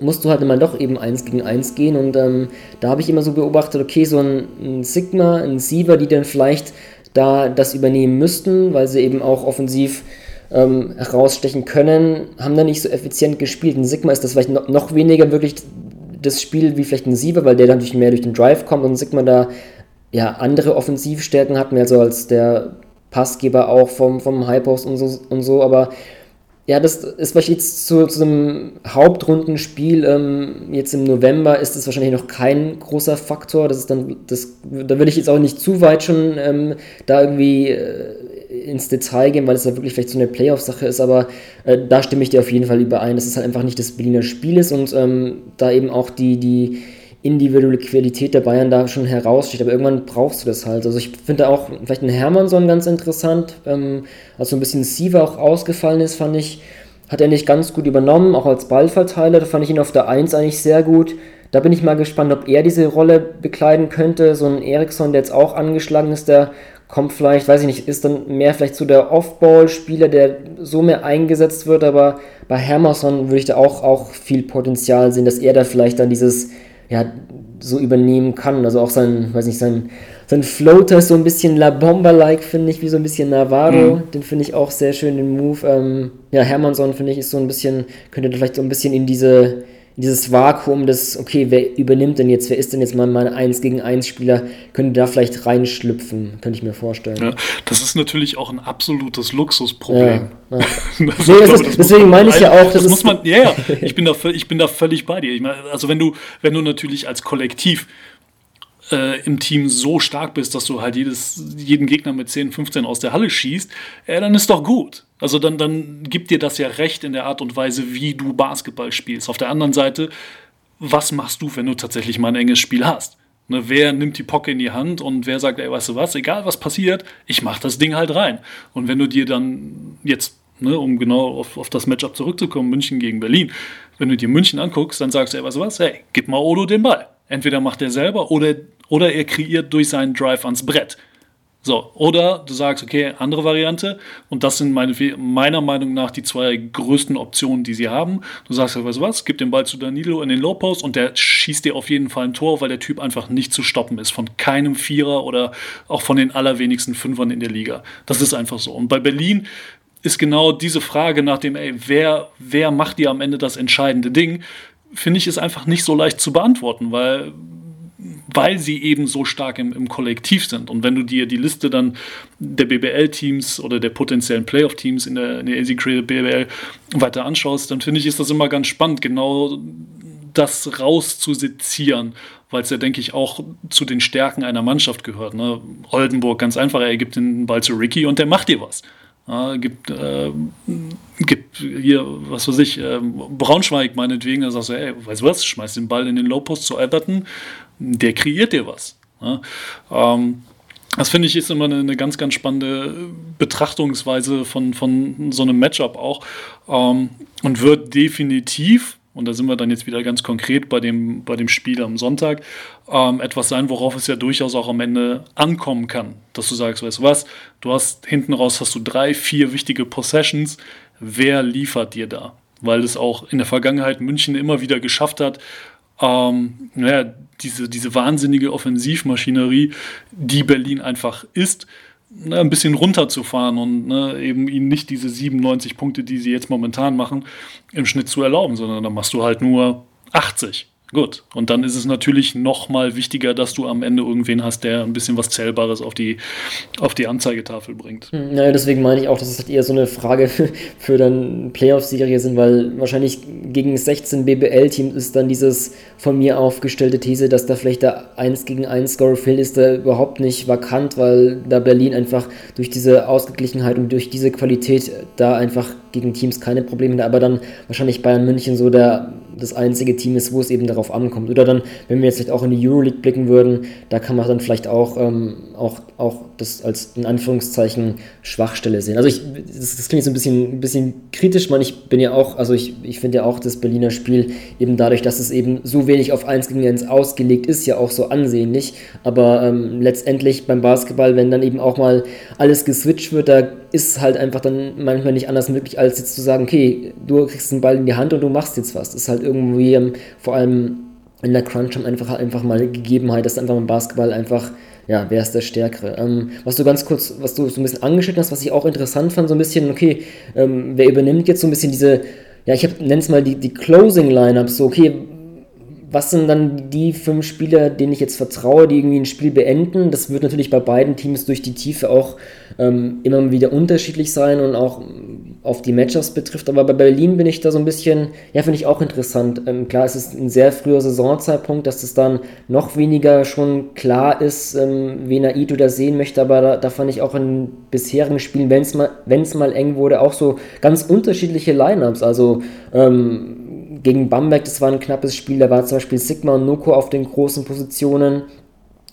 musst du halt immer doch eben eins gegen eins gehen und ähm, da habe ich immer so beobachtet, okay, so ein, ein Sigma, ein Siever, die dann vielleicht da das übernehmen müssten, weil sie eben auch offensiv ähm, herausstechen können, haben da nicht so effizient gespielt. Ein Sigma ist das vielleicht noch, noch weniger wirklich das Spiel wie vielleicht ein Siever, weil der dann durch mehr durch den Drive kommt und Sigma da ja andere Offensivstärken hat, mehr so als der Passgeber auch vom, vom High Post und so, und so aber ja, das ist vielleicht jetzt zu, zu einem Hauptrundenspiel, ähm, jetzt im November ist das wahrscheinlich noch kein großer Faktor. Das ist dann, das, da würde ich jetzt auch nicht zu weit schon ähm, da irgendwie äh, ins Detail gehen, weil es ja wirklich vielleicht so eine Playoff-Sache ist, aber äh, da stimme ich dir auf jeden Fall überein, dass es halt einfach nicht das Berliner Spiel ist und ähm, da eben auch die, die individuelle Qualität der Bayern da schon heraussteht. Aber irgendwann brauchst du das halt. Also ich finde auch vielleicht ein Hermannsson ganz interessant, ähm, als so ein bisschen Siva auch ausgefallen ist, fand ich, hat er nicht ganz gut übernommen, auch als Ballverteiler. Da fand ich ihn auf der 1 eigentlich sehr gut. Da bin ich mal gespannt, ob er diese Rolle bekleiden könnte. So ein Eriksson, der jetzt auch angeschlagen ist, der kommt vielleicht, weiß ich nicht, ist dann mehr vielleicht so der Off-Ball-Spieler, der so mehr eingesetzt wird, aber bei Hermerson würde ich da auch, auch viel Potenzial sehen, dass er da vielleicht dann dieses, ja, so übernehmen kann. Also auch sein, weiß nicht, sein, sein Floater ist so ein bisschen La Bomba-like, finde ich, wie so ein bisschen Navarro. Mhm. Den finde ich auch sehr schön, den Move. Ähm, ja, Hermannsson, finde ich, ist so ein bisschen, könnte vielleicht so ein bisschen in diese dieses Vakuum des, okay, wer übernimmt denn jetzt, wer ist denn jetzt mal mein 1 gegen 1 Spieler, könnte da vielleicht reinschlüpfen, könnte ich mir vorstellen. Ja, das ist natürlich auch ein absolutes Luxusproblem. Ja, ja. nee, glaube, ist, deswegen meine ich ja auch, das, das muss man, ja, ja, ich bin da, ich bin da völlig bei dir. Ich meine, also wenn du, wenn du natürlich als Kollektiv äh, im Team so stark bist, dass du halt jedes, jeden Gegner mit 10, 15 aus der Halle schießt, äh, dann ist doch gut. Also dann, dann gibt dir das ja recht in der Art und Weise, wie du Basketball spielst. Auf der anderen Seite, was machst du, wenn du tatsächlich mal ein enges Spiel hast? Ne, wer nimmt die Pocke in die Hand und wer sagt, ey, weißt du was, egal was passiert, ich mach das Ding halt rein. Und wenn du dir dann jetzt, ne, um genau auf, auf das Matchup zurückzukommen, München gegen Berlin, wenn du dir München anguckst, dann sagst du, ey, weißt du was, hey, gib mal Odo den Ball. Entweder macht er selber oder, oder er kreiert durch seinen Drive ans Brett. So, oder du sagst, okay, andere Variante, und das sind meine, meiner Meinung nach die zwei größten Optionen, die sie haben. Du sagst, weißt du was, gib den Ball zu Danilo in den Low Post und der schießt dir auf jeden Fall ein Tor, weil der Typ einfach nicht zu stoppen ist von keinem Vierer oder auch von den allerwenigsten Fünfern in der Liga. Das ist einfach so. Und bei Berlin ist genau diese Frage nach dem, ey, wer, wer macht dir am Ende das entscheidende Ding, finde ich, ist einfach nicht so leicht zu beantworten, weil, weil sie eben so stark im, im Kollektiv sind. Und wenn du dir die Liste dann der BBL-Teams oder der potenziellen Playoff-Teams in der, in der Easy Creative BBL weiter anschaust, dann finde ich, ist das immer ganz spannend, genau das rauszusezieren, weil es ja, denke ich, auch zu den Stärken einer Mannschaft gehört. Ne? Oldenburg, ganz einfach, er gibt den Ball zu Ricky und der macht dir was. Ja, gibt, äh, gibt hier, was weiß ich, äh, Braunschweig meinetwegen, da sagst du, ey, weißt du was, schmeiß den Ball in den Lowpost zu Everton, der kreiert dir was. Ja, ähm, das finde ich ist immer eine, eine, ganz, ganz spannende Betrachtungsweise von, von so einem Matchup auch ähm, und wird definitiv und da sind wir dann jetzt wieder ganz konkret bei dem, bei dem Spiel am Sonntag, ähm, etwas sein, worauf es ja durchaus auch am Ende ankommen kann. Dass du sagst, weißt du was, du hast hinten raus hast du drei, vier wichtige Possessions, wer liefert dir da? Weil es auch in der Vergangenheit München immer wieder geschafft hat, ähm, naja, diese, diese wahnsinnige Offensivmaschinerie, die Berlin einfach ist, ne, ein bisschen runterzufahren und ne, eben ihnen nicht diese 97 Punkte, die sie jetzt momentan machen, im Schnitt zu erlauben, sondern dann machst du halt nur 80. Gut, und dann ist es natürlich noch mal wichtiger, dass du am Ende irgendwen hast, der ein bisschen was Zählbares auf die, auf die Anzeigetafel bringt. Naja, hm, deswegen meine ich auch, dass es halt eher so eine Frage für, für dann Playoff-Serie sind, weil wahrscheinlich gegen 16 BBL-Teams ist dann dieses von mir aufgestellte These, dass da vielleicht der 1 gegen 1 Score fehlt, ist da überhaupt nicht vakant, weil da Berlin einfach durch diese Ausgeglichenheit und durch diese Qualität da einfach gegen Teams keine Probleme hat, aber dann wahrscheinlich Bayern München so der, das einzige Team ist, wo es eben darauf ankommt. Oder dann, wenn wir jetzt vielleicht auch in die Euroleague blicken würden, da kann man dann vielleicht auch, ähm, auch, auch das als in Anführungszeichen Schwachstelle sehen. Also ich, das, das klingt so ein bisschen, ein bisschen kritisch, man, ich bin ja auch, also ich, ich finde ja auch das Berliner Spiel eben dadurch, dass es eben so wenig auf 1 gegen 1 ausgelegt ist, ja auch so ansehnlich. Aber ähm, letztendlich beim Basketball, wenn dann eben auch mal alles geswitcht wird, da ist halt einfach dann manchmal nicht anders möglich, als jetzt zu sagen, okay, du kriegst den Ball in die Hand und du machst jetzt was. Das ist halt irgendwie ähm, vor allem in der Crunch einfach, einfach mal Gegebenheit, dass einfach im Basketball einfach ja, wer ist der Stärkere? Ähm, was du ganz kurz, was du so ein bisschen angeschnitten hast, was ich auch interessant fand, so ein bisschen, okay, ähm, wer übernimmt jetzt so ein bisschen diese, ja, ich nenne es mal die, die Closing-Lineups, so, okay, was sind dann die fünf Spieler, denen ich jetzt vertraue, die irgendwie ein Spiel beenden? Das wird natürlich bei beiden Teams durch die Tiefe auch ähm, immer wieder unterschiedlich sein und auch auf die Matchups betrifft. Aber bei Berlin bin ich da so ein bisschen, ja, finde ich auch interessant. Ähm, klar, es ist ein sehr früher Saisonzeitpunkt, dass es dann noch weniger schon klar ist, ähm, wen Aito da sehen möchte. Aber da, da, fand ich auch in bisherigen Spielen, wenn es mal, mal eng wurde, auch so ganz unterschiedliche Lineups. Also, ähm, gegen Bamberg, das war ein knappes Spiel, da war zum Beispiel Sigma und Noko auf den großen Positionen.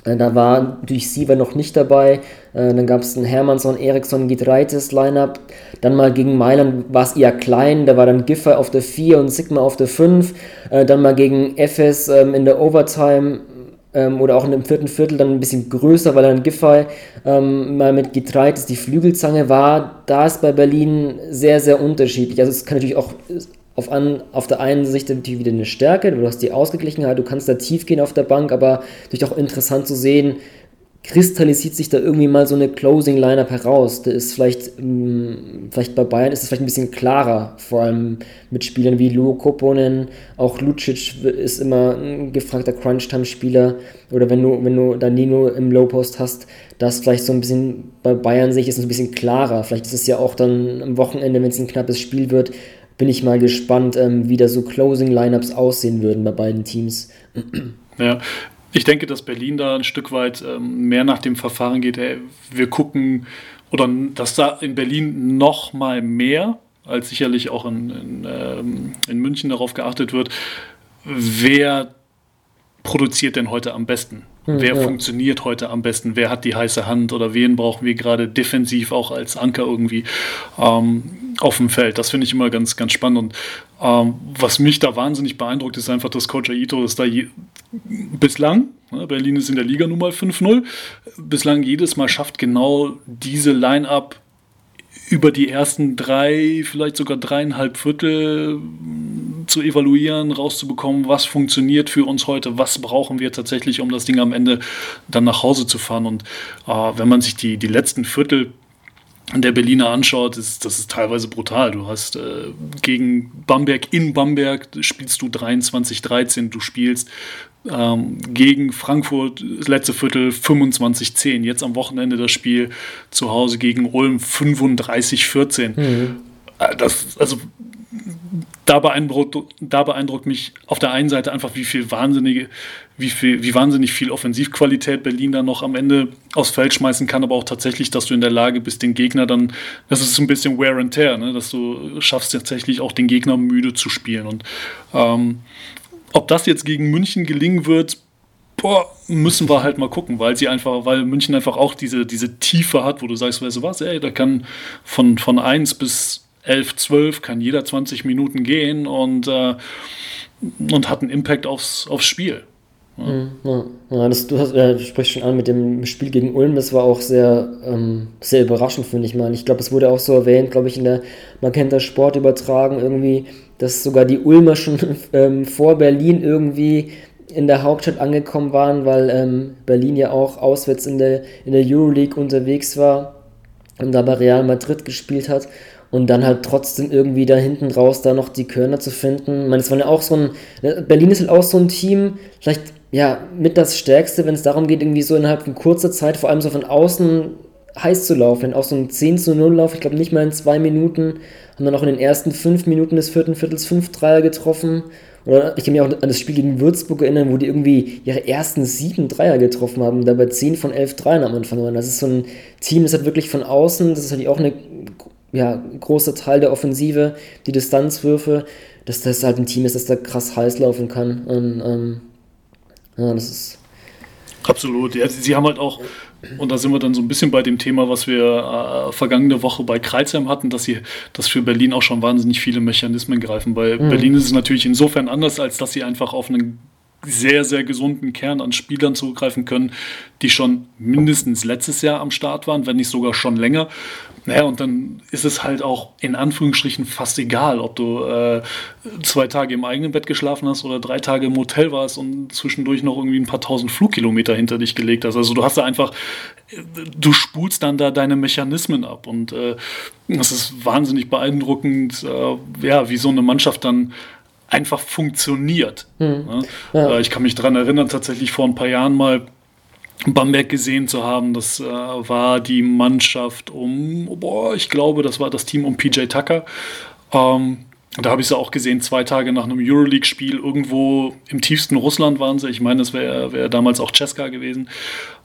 Äh, da war durch Siever noch nicht dabei. Äh, dann gab es einen Hermannsson, Eriksson, Gitreites Lineup. Dann mal gegen Mailand war es eher klein. Da war dann Giffer auf der 4 und Sigma auf der 5. Äh, dann mal gegen FS ähm, in der Overtime ähm, oder auch in dem vierten Viertel dann ein bisschen größer, weil dann Giffey ähm, mal mit Gitreites die Flügelzange war. Da ist bei Berlin sehr, sehr unterschiedlich. Also es kann natürlich auch auf, an, auf der einen Sicht natürlich wieder eine Stärke, du hast die Ausgeglichenheit, du kannst da tief gehen auf der Bank, aber natürlich auch interessant zu sehen, kristallisiert sich da irgendwie mal so eine Closing Lineup heraus. Da ist vielleicht, ähm, vielleicht bei Bayern ist es vielleicht ein bisschen klarer, vor allem mit Spielern wie Luo Koponen, auch Lucic ist immer ein gefragter Crunch-Time-Spieler oder wenn du, wenn du Danilo im Low Post hast, das vielleicht so ein bisschen bei Bayern sehe ich es ein bisschen klarer. Vielleicht ist es ja auch dann am Wochenende, wenn es ein knappes Spiel wird, bin ich mal gespannt, ähm, wie da so Closing-Lineups aussehen würden bei beiden Teams. Ja, ich denke, dass Berlin da ein Stück weit ähm, mehr nach dem Verfahren geht. Ey, wir gucken, oder dass da in Berlin noch mal mehr, als sicherlich auch in, in, ähm, in München darauf geachtet wird, wer produziert denn heute am besten? Hm, wer ja. funktioniert heute am besten? Wer hat die heiße Hand oder wen brauchen wir gerade defensiv auch als Anker irgendwie ähm, auf dem Feld? Das finde ich immer ganz, ganz spannend. Und ähm, was mich da wahnsinnig beeindruckt, ist einfach, dass Coach Aito ist da je, bislang, ne, Berlin ist in der Liga nun mal 5-0, bislang jedes Mal schafft, genau diese Line-Up über die ersten drei, vielleicht sogar dreieinhalb Viertel zu evaluieren, rauszubekommen, was funktioniert für uns heute, was brauchen wir tatsächlich, um das Ding am Ende dann nach Hause zu fahren. Und äh, wenn man sich die, die letzten Viertel der Berliner anschaut, ist das ist teilweise brutal. Du hast äh, gegen Bamberg in Bamberg spielst du 23-13, du spielst ähm, gegen Frankfurt das letzte Viertel 25-10. Jetzt am Wochenende das Spiel zu Hause gegen Ulm 35-14. Mhm. Äh, das, also da beeindruckt, da beeindruckt mich auf der einen Seite einfach, wie viel wahnsinnige, wie viel, wie wahnsinnig viel Offensivqualität Berlin dann noch am Ende aufs Feld schmeißen kann, aber auch tatsächlich, dass du in der Lage bist, den Gegner dann, das ist so ein bisschen Wear and Tear, ne? dass du schaffst tatsächlich auch den Gegner müde zu spielen. Und ähm, ob das jetzt gegen München gelingen wird, boah, müssen wir halt mal gucken, weil sie einfach, weil München einfach auch diese, diese Tiefe hat, wo du sagst, weißt du was, ey, da kann von, von 1 bis 11, 12 kann jeder 20 Minuten gehen und, äh, und hat einen Impact aufs, aufs Spiel. Mhm, ja, ja das, du, hast, ja, du sprichst schon an mit dem Spiel gegen Ulm, das war auch sehr, ähm, sehr überraschend, finde ich mal. Ich glaube, es wurde auch so erwähnt, glaube ich, in der Magenta Sport übertragen, irgendwie, dass sogar die Ulmer schon ähm, vor Berlin irgendwie in der Hauptstadt angekommen waren, weil ähm, Berlin ja auch auswärts in der, in der Euroleague unterwegs war und da bei Real Madrid gespielt hat und dann halt trotzdem irgendwie da hinten raus da noch die Körner zu finden. Ich meine, es war ja auch so ein, ne, Berlin ist halt auch so ein Team, vielleicht ja mit das Stärkste, wenn es darum geht, irgendwie so innerhalb von kurzer Zeit, vor allem so von außen heiß zu laufen. Auch so ein 10 zu 0 Lauf, ich glaube nicht mal in zwei Minuten, haben dann auch in den ersten fünf Minuten des vierten Viertels fünf Dreier getroffen. Oder ich kann mich auch an das Spiel gegen Würzburg erinnern, wo die irgendwie ihre ersten sieben Dreier getroffen haben, dabei zehn von elf Dreiern am Anfang waren. Das ist so ein Team, das hat wirklich von außen, das ist halt auch eine ja, großer Teil der Offensive, die Distanzwürfe, dass das halt ein Team ist, das da krass heiß laufen kann. Und, ähm, ja, das ist. Absolut. Ja, sie haben halt auch, und da sind wir dann so ein bisschen bei dem Thema, was wir äh, vergangene Woche bei Kreuzheim hatten, dass sie, dass für Berlin auch schon wahnsinnig viele Mechanismen greifen. Bei mhm. Berlin ist es natürlich insofern anders, als dass sie einfach auf einen sehr, sehr gesunden Kern an Spielern zugreifen können, die schon mindestens letztes Jahr am Start waren, wenn nicht sogar schon länger. Naja, und dann ist es halt auch in Anführungsstrichen fast egal, ob du äh, zwei Tage im eigenen Bett geschlafen hast oder drei Tage im Hotel warst und zwischendurch noch irgendwie ein paar tausend Flugkilometer hinter dich gelegt hast. Also du hast da einfach, du spulst dann da deine Mechanismen ab und äh, das ist wahnsinnig beeindruckend, äh, ja, wie so eine Mannschaft dann einfach funktioniert. Mhm. Ja. Äh, ich kann mich daran erinnern, tatsächlich vor ein paar Jahren mal Bamberg gesehen zu haben. Das äh, war die Mannschaft um, boah, ich glaube, das war das Team um PJ Tucker. Ähm, da habe ich sie auch gesehen, zwei Tage nach einem Euroleague-Spiel irgendwo im tiefsten Russland waren sie. Ich meine, das wäre wär damals auch Cesca gewesen.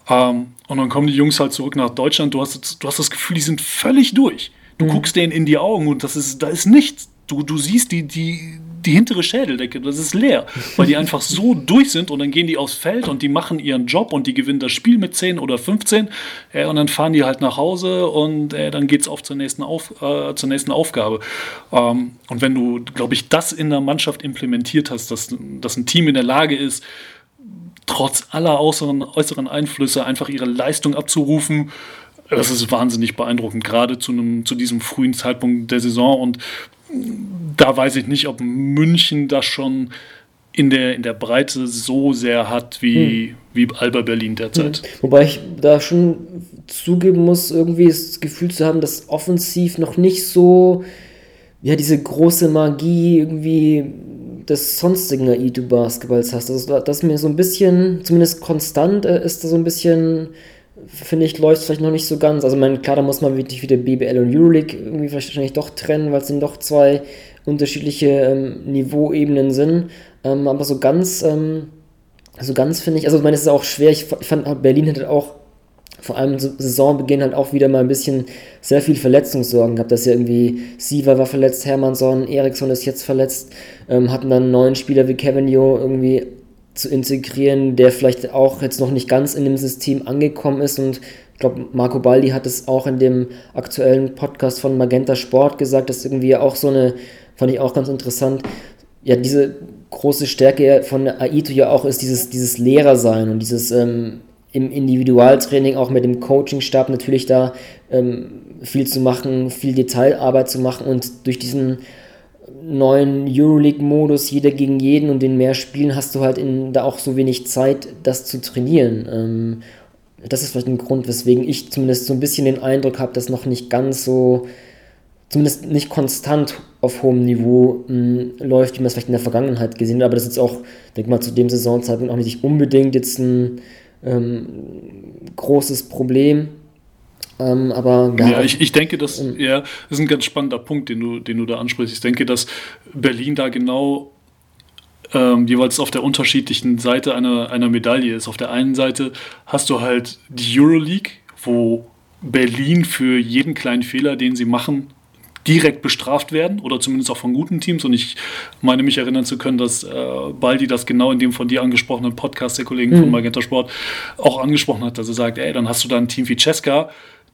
Ähm, und dann kommen die Jungs halt zurück nach Deutschland. Du hast, du hast das Gefühl, die sind völlig durch. Du mhm. guckst denen in die Augen und das ist, da ist nichts. Du, du siehst, die, die, die hintere Schädeldecke, das ist leer, weil die einfach so durch sind und dann gehen die aufs Feld und die machen ihren Job und die gewinnen das Spiel mit 10 oder 15 äh, und dann fahren die halt nach Hause und äh, dann geht es auf zur nächsten, auf, äh, zur nächsten Aufgabe. Ähm, und wenn du, glaube ich, das in der Mannschaft implementiert hast, dass, dass ein Team in der Lage ist, trotz aller äußeren, äußeren Einflüsse einfach ihre Leistung abzurufen, das ist wahnsinnig beeindruckend, gerade zu, einem, zu diesem frühen Zeitpunkt der Saison. Und da weiß ich nicht, ob München das schon in der, in der Breite so sehr hat wie, hm. wie Alba Berlin derzeit. Hm. Wobei ich da schon zugeben muss, irgendwie das Gefühl zu haben, dass offensiv noch nicht so, ja, diese große Magie irgendwie des sonstigen Aidu-Basketballs hast. Also, das mir so ein bisschen, zumindest konstant äh, ist da so ein bisschen finde ich, läuft vielleicht noch nicht so ganz. Also, mein, klar, da muss man wirklich wieder BBL und Euroleague irgendwie wahrscheinlich doch trennen, weil es sind doch zwei unterschiedliche ähm, Niveauebenen sind. Ähm, aber so ganz, ähm, so ganz finde ich, also ich meine, es ist auch schwer. Ich, ich fand, Berlin hatte auch vor allem Saisonbeginn halt auch wieder mal ein bisschen sehr viel Verletzungssorgen gehabt, dass ja irgendwie Siva war verletzt, Hermannsson, Eriksson ist jetzt verletzt, ähm, hatten dann neuen Spieler wie Kevin Jo irgendwie zu integrieren, der vielleicht auch jetzt noch nicht ganz in dem System angekommen ist. Und ich glaube, Marco Baldi hat es auch in dem aktuellen Podcast von Magenta Sport gesagt, dass irgendwie auch so eine, fand ich auch ganz interessant, ja, diese große Stärke von Aito ja auch ist, dieses, dieses Lehrersein und dieses ähm, im Individualtraining auch mit dem Coachingstab natürlich da ähm, viel zu machen, viel Detailarbeit zu machen und durch diesen neuen Euroleague-Modus, jeder gegen jeden und den mehr Spielen hast du halt in, da auch so wenig Zeit, das zu trainieren. Ähm, das ist vielleicht ein Grund, weswegen ich zumindest so ein bisschen den Eindruck habe, dass noch nicht ganz so, zumindest nicht konstant auf hohem Niveau mh, hm, läuft, wie man es vielleicht in der Vergangenheit gesehen hat. Aber das ist auch, denke mal, zu dem Saisonzeitpunkt auch nicht unbedingt jetzt ein ähm, großes Problem. Ähm, aber ja, ja ich, ich denke, das, ähm, ja, das ist ein ganz spannender Punkt, den du, den du da ansprichst. Ich denke, dass Berlin da genau ähm, jeweils auf der unterschiedlichen Seite einer, einer Medaille ist. Auf der einen Seite hast du halt die Euroleague, wo Berlin für jeden kleinen Fehler, den sie machen, direkt bestraft werden oder zumindest auch von guten Teams. Und ich meine mich erinnern zu können, dass äh, Baldi das genau in dem von dir angesprochenen Podcast der Kollegen mhm. von Magenta Sport auch angesprochen hat, dass er sagt, ey, dann hast du da ein Team wie Cesca,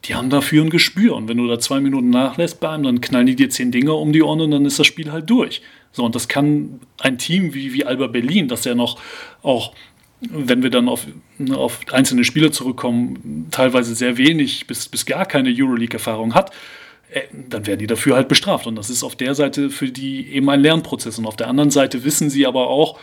die haben dafür ein Gespür. Und wenn du da zwei Minuten nachlässt bei einem, dann knallen die dir zehn Dinger um die Ohren und dann ist das Spiel halt durch. So, und das kann ein Team wie, wie Alba Berlin, das ja noch auch, wenn wir dann auf, ne, auf einzelne Spieler zurückkommen, teilweise sehr wenig bis, bis gar keine Euroleague-Erfahrung hat, äh, dann werden die dafür halt bestraft. Und das ist auf der Seite für die eben ein Lernprozess. Und auf der anderen Seite wissen sie aber auch,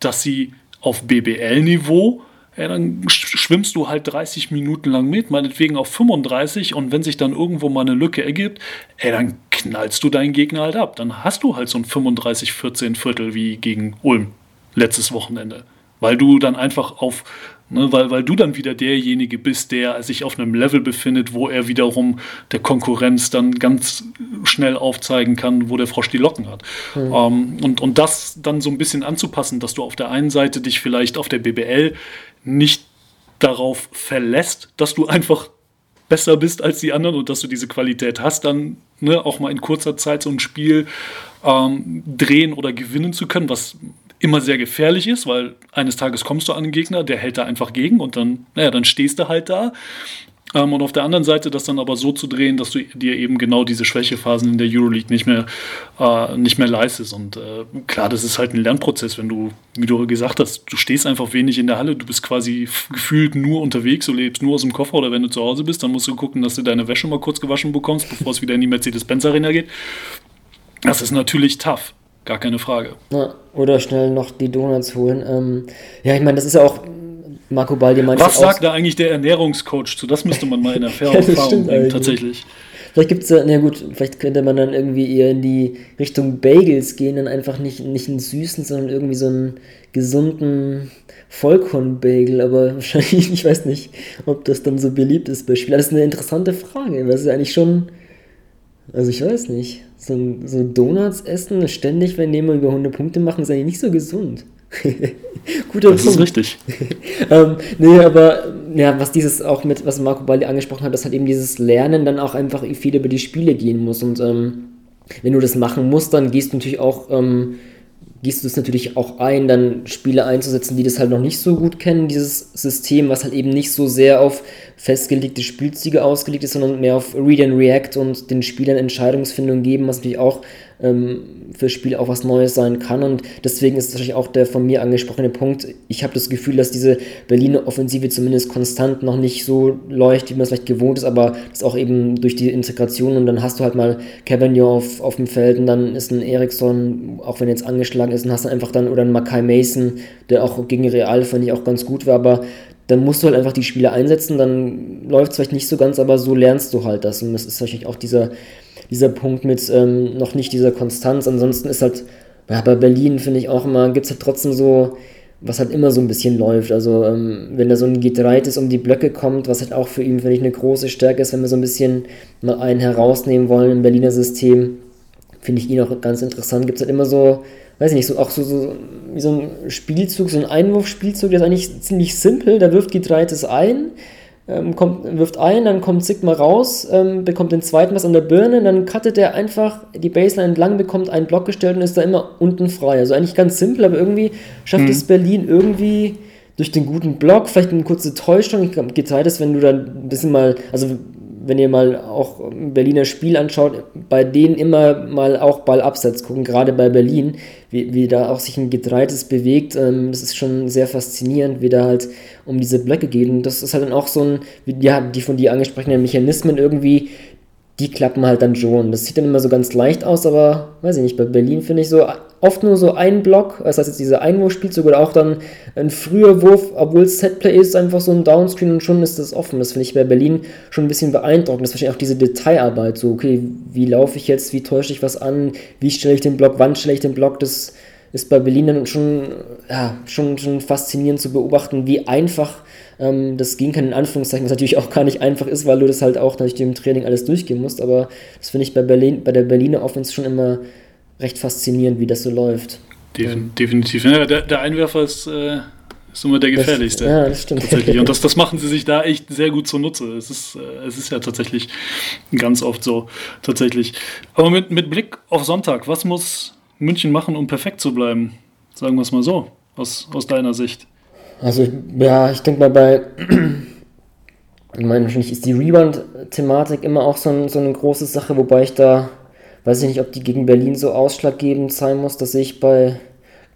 dass sie auf BBL-Niveau ja, dann schwimmst du halt 30 Minuten lang mit, meinetwegen auf 35 und wenn sich dann irgendwo mal eine Lücke ergibt, ey, dann knallst du deinen Gegner halt ab. Dann hast du halt so ein 35-14 Viertel wie gegen Ulm letztes Wochenende. Weil du dann einfach auf Ne, weil, weil du dann wieder derjenige bist, der sich auf einem Level befindet, wo er wiederum der Konkurrenz dann ganz schnell aufzeigen kann, wo der Frosch die Locken hat. Mhm. Ähm, und, und das dann so ein bisschen anzupassen, dass du auf der einen Seite dich vielleicht auf der BBL nicht darauf verlässt, dass du einfach besser bist als die anderen und dass du diese Qualität hast, dann ne, auch mal in kurzer Zeit so ein Spiel ähm, drehen oder gewinnen zu können, was immer sehr gefährlich ist, weil eines Tages kommst du an einen Gegner, der hält da einfach gegen und dann, naja, dann stehst du halt da. Ähm, und auf der anderen Seite das dann aber so zu drehen, dass du dir eben genau diese Schwächephasen in der Euroleague nicht mehr, äh, nicht mehr leistest. Und äh, klar, das ist halt ein Lernprozess, wenn du, wie du gesagt hast, du stehst einfach wenig in der Halle, du bist quasi gefühlt nur unterwegs, du lebst nur aus dem Koffer oder wenn du zu Hause bist, dann musst du gucken, dass du deine Wäsche mal kurz gewaschen bekommst, bevor es wieder in die Mercedes-Benz Arena geht. Das ist natürlich tough. Gar keine Frage. Ja, oder schnell noch die Donuts holen. Ähm, ja, ich meine, das ist ja auch Marco Baldi meinte Was sagt da eigentlich der Ernährungscoach zu? Das müsste man mal in Erfahrung ja, bringen, tatsächlich. Vielleicht gibt es ja, na gut, vielleicht könnte man dann irgendwie eher in die Richtung Bagels gehen, dann einfach nicht, nicht einen süßen, sondern irgendwie so einen gesunden Vollkornbagel, aber wahrscheinlich, ich weiß nicht, ob das dann so beliebt ist bei Spielern. Das ist eine interessante Frage, weil es ist eigentlich schon, also ich weiß nicht so, so Donuts essen, ständig, wenn jemand über 100 Punkte machen, ist eigentlich nicht so gesund. Guter das Punkt. ist richtig. ähm, nee, aber ja, was dieses auch mit, was Marco Baldi angesprochen hat, dass halt eben dieses Lernen dann auch einfach viel über die Spiele gehen muss. Und ähm, wenn du das machen musst, dann gehst du natürlich auch ähm, gehst du es natürlich auch ein, dann Spieler einzusetzen, die das halt noch nicht so gut kennen, dieses System, was halt eben nicht so sehr auf festgelegte Spielzüge ausgelegt ist, sondern mehr auf Read and React und den Spielern Entscheidungsfindung geben, was natürlich auch ähm, für Spiele auch was Neues sein kann. Und deswegen ist natürlich auch der von mir angesprochene Punkt, ich habe das Gefühl, dass diese Berliner Offensive zumindest konstant noch nicht so läuft, wie man es vielleicht gewohnt ist, aber das auch eben durch die Integration und dann hast du halt mal Cavagnon auf, auf dem Feld und dann ist ein Ericsson, auch wenn er jetzt angeschlagen ist, und hast dann einfach dann, oder ein Makai Mason, der auch gegen Real, fand ich auch ganz gut war, aber dann musst du halt einfach die Spiele einsetzen, dann läuft es vielleicht nicht so ganz, aber so lernst du halt das. Und das ist wahrscheinlich auch dieser, dieser Punkt mit ähm, noch nicht dieser Konstanz. Ansonsten ist halt, ja, bei Berlin finde ich auch immer, gibt es halt trotzdem so, was halt immer so ein bisschen läuft. Also ähm, wenn da so ein G3 um die Blöcke kommt, was halt auch für ihn, finde ich, eine große Stärke ist, wenn wir so ein bisschen mal einen herausnehmen wollen im Berliner System, finde ich ihn auch ganz interessant. Gibt es halt immer so, weiß ich nicht, so auch so, so wie so ein Spielzug, so ein Einwurfspielzug, der ist eigentlich ziemlich simpel. Da wirft Getreites ein, ähm, kommt, wirft ein, dann kommt Sigma raus, ähm, bekommt den zweiten was an der Birne, dann cuttet er einfach die Baseline entlang, bekommt einen Block gestellt und ist da immer unten frei. Also eigentlich ganz simpel, aber irgendwie schafft mhm. es Berlin irgendwie durch den guten Block, vielleicht eine kurze Täuschung. Ich glaube, Getreites, wenn du da ein bisschen mal, also wenn ihr mal auch Berliner Spiel anschaut, bei denen immer mal auch Ballabsatz gucken, gerade bei Berlin, wie, wie da auch sich ein Getreites bewegt, ähm, das ist schon sehr faszinierend, wie da halt um diese Blöcke geht. Und das ist halt dann auch so ein, ja, die von dir angesprochenen Mechanismen irgendwie, die klappen halt dann schon. Das sieht dann immer so ganz leicht aus, aber weiß ich nicht, bei Berlin finde ich so oft nur so ein Block, das heißt jetzt diese Einwurfspielzug oder auch dann ein früher Wurf, obwohl es Setplay ist, einfach so ein Downscreen und schon ist das offen. Das finde ich bei Berlin schon ein bisschen beeindruckend. Das ist wahrscheinlich auch diese Detailarbeit, so okay, wie laufe ich jetzt, wie täusche ich was an, wie stelle ich den Block, wann stelle ich den Block, das ist bei Berlin dann schon, ja, schon, schon faszinierend zu beobachten, wie einfach ähm, das gehen kann, in Anführungszeichen, was natürlich auch gar nicht einfach ist, weil du das halt auch natürlich im Training alles durchgehen musst, aber das finde ich bei, Berlin, bei der Berliner Offense schon immer recht faszinierend, wie das so läuft. Defin definitiv. Ja, der, der, Einwerfer ist, äh, ist immer der gefährlichste. Das, ja, das stimmt. Tatsächlich. Und das, das machen sie sich da echt sehr gut zunutze. Es ist, äh, es ist ja tatsächlich ganz oft so. Tatsächlich. Aber mit, mit Blick auf Sonntag, was muss München machen, um perfekt zu bleiben? Sagen wir es mal so, aus, aus deiner Sicht. Also, ja, ich denke mal bei. Ich meine, wahrscheinlich ist die Rebound-Thematik immer auch so, ein, so eine große Sache, wobei ich da weiß ich nicht, ob die gegen Berlin so ausschlaggebend sein muss. Das sehe ich bei,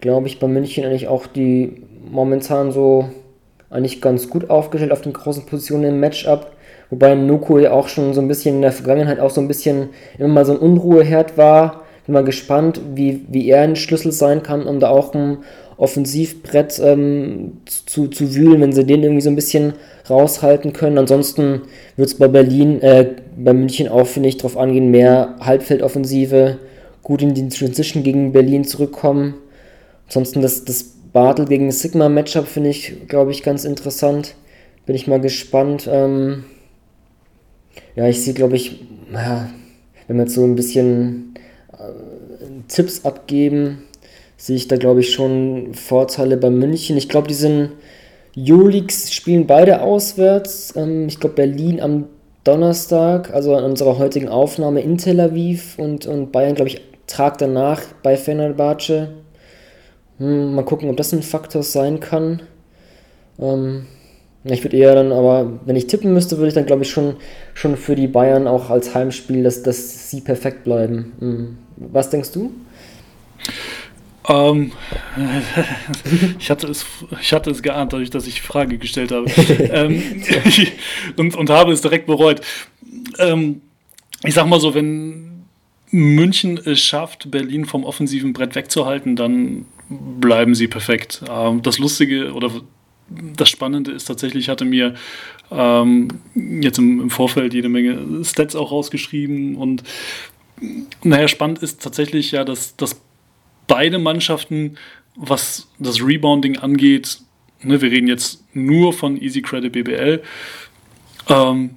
glaube ich, bei München eigentlich auch die momentan so eigentlich ganz gut aufgestellt auf den großen Positionen im Matchup. Wobei Noko ja auch schon so ein bisschen in der Vergangenheit auch so ein bisschen immer mal so ein Unruheherd war. Bin mal gespannt, wie, wie er ein Schlüssel sein kann, um da auch ein Offensivbrett ähm, zu, zu wühlen, wenn sie den irgendwie so ein bisschen raushalten können. Ansonsten wird es bei Berlin, äh, bei München auch, finde ich, darauf angehen, mehr Halbfeldoffensive, gut in die Transition gegen Berlin zurückkommen. Ansonsten das, das Bartel gegen Sigma Matchup finde ich, glaube ich, ganz interessant. Bin ich mal gespannt. Ähm, ja, ich sehe, glaube ich, wenn wir jetzt so ein bisschen Tipps abgeben, sehe ich da, glaube ich, schon Vorteile bei München. Ich glaube, die sind Jolix spielen beide auswärts. Ähm, ich glaube, Berlin am Donnerstag, also an unserer heutigen Aufnahme in Tel Aviv und, und Bayern, glaube ich, Tag danach bei Fenerbahce. Hm, mal gucken, ob das ein Faktor sein kann. Ähm, ich würde eher dann, aber wenn ich tippen müsste, würde ich dann, glaube ich, schon, schon für die Bayern auch als Heimspiel, dass, dass sie perfekt bleiben. Hm. Was denkst du? Ähm, ich, hatte es, ich hatte es geahnt, dadurch, dass ich die Frage gestellt habe. ähm, und, und habe es direkt bereut. Ähm, ich sag mal so, wenn München es schafft, Berlin vom offensiven Brett wegzuhalten, dann bleiben sie perfekt. Ähm, das Lustige oder das Spannende ist tatsächlich, ich hatte mir ähm, jetzt im, im Vorfeld jede Menge Stats auch rausgeschrieben und naja, spannend ist tatsächlich ja, dass, dass beide Mannschaften, was das Rebounding angeht, ne, wir reden jetzt nur von Easy Credit BBL, ähm,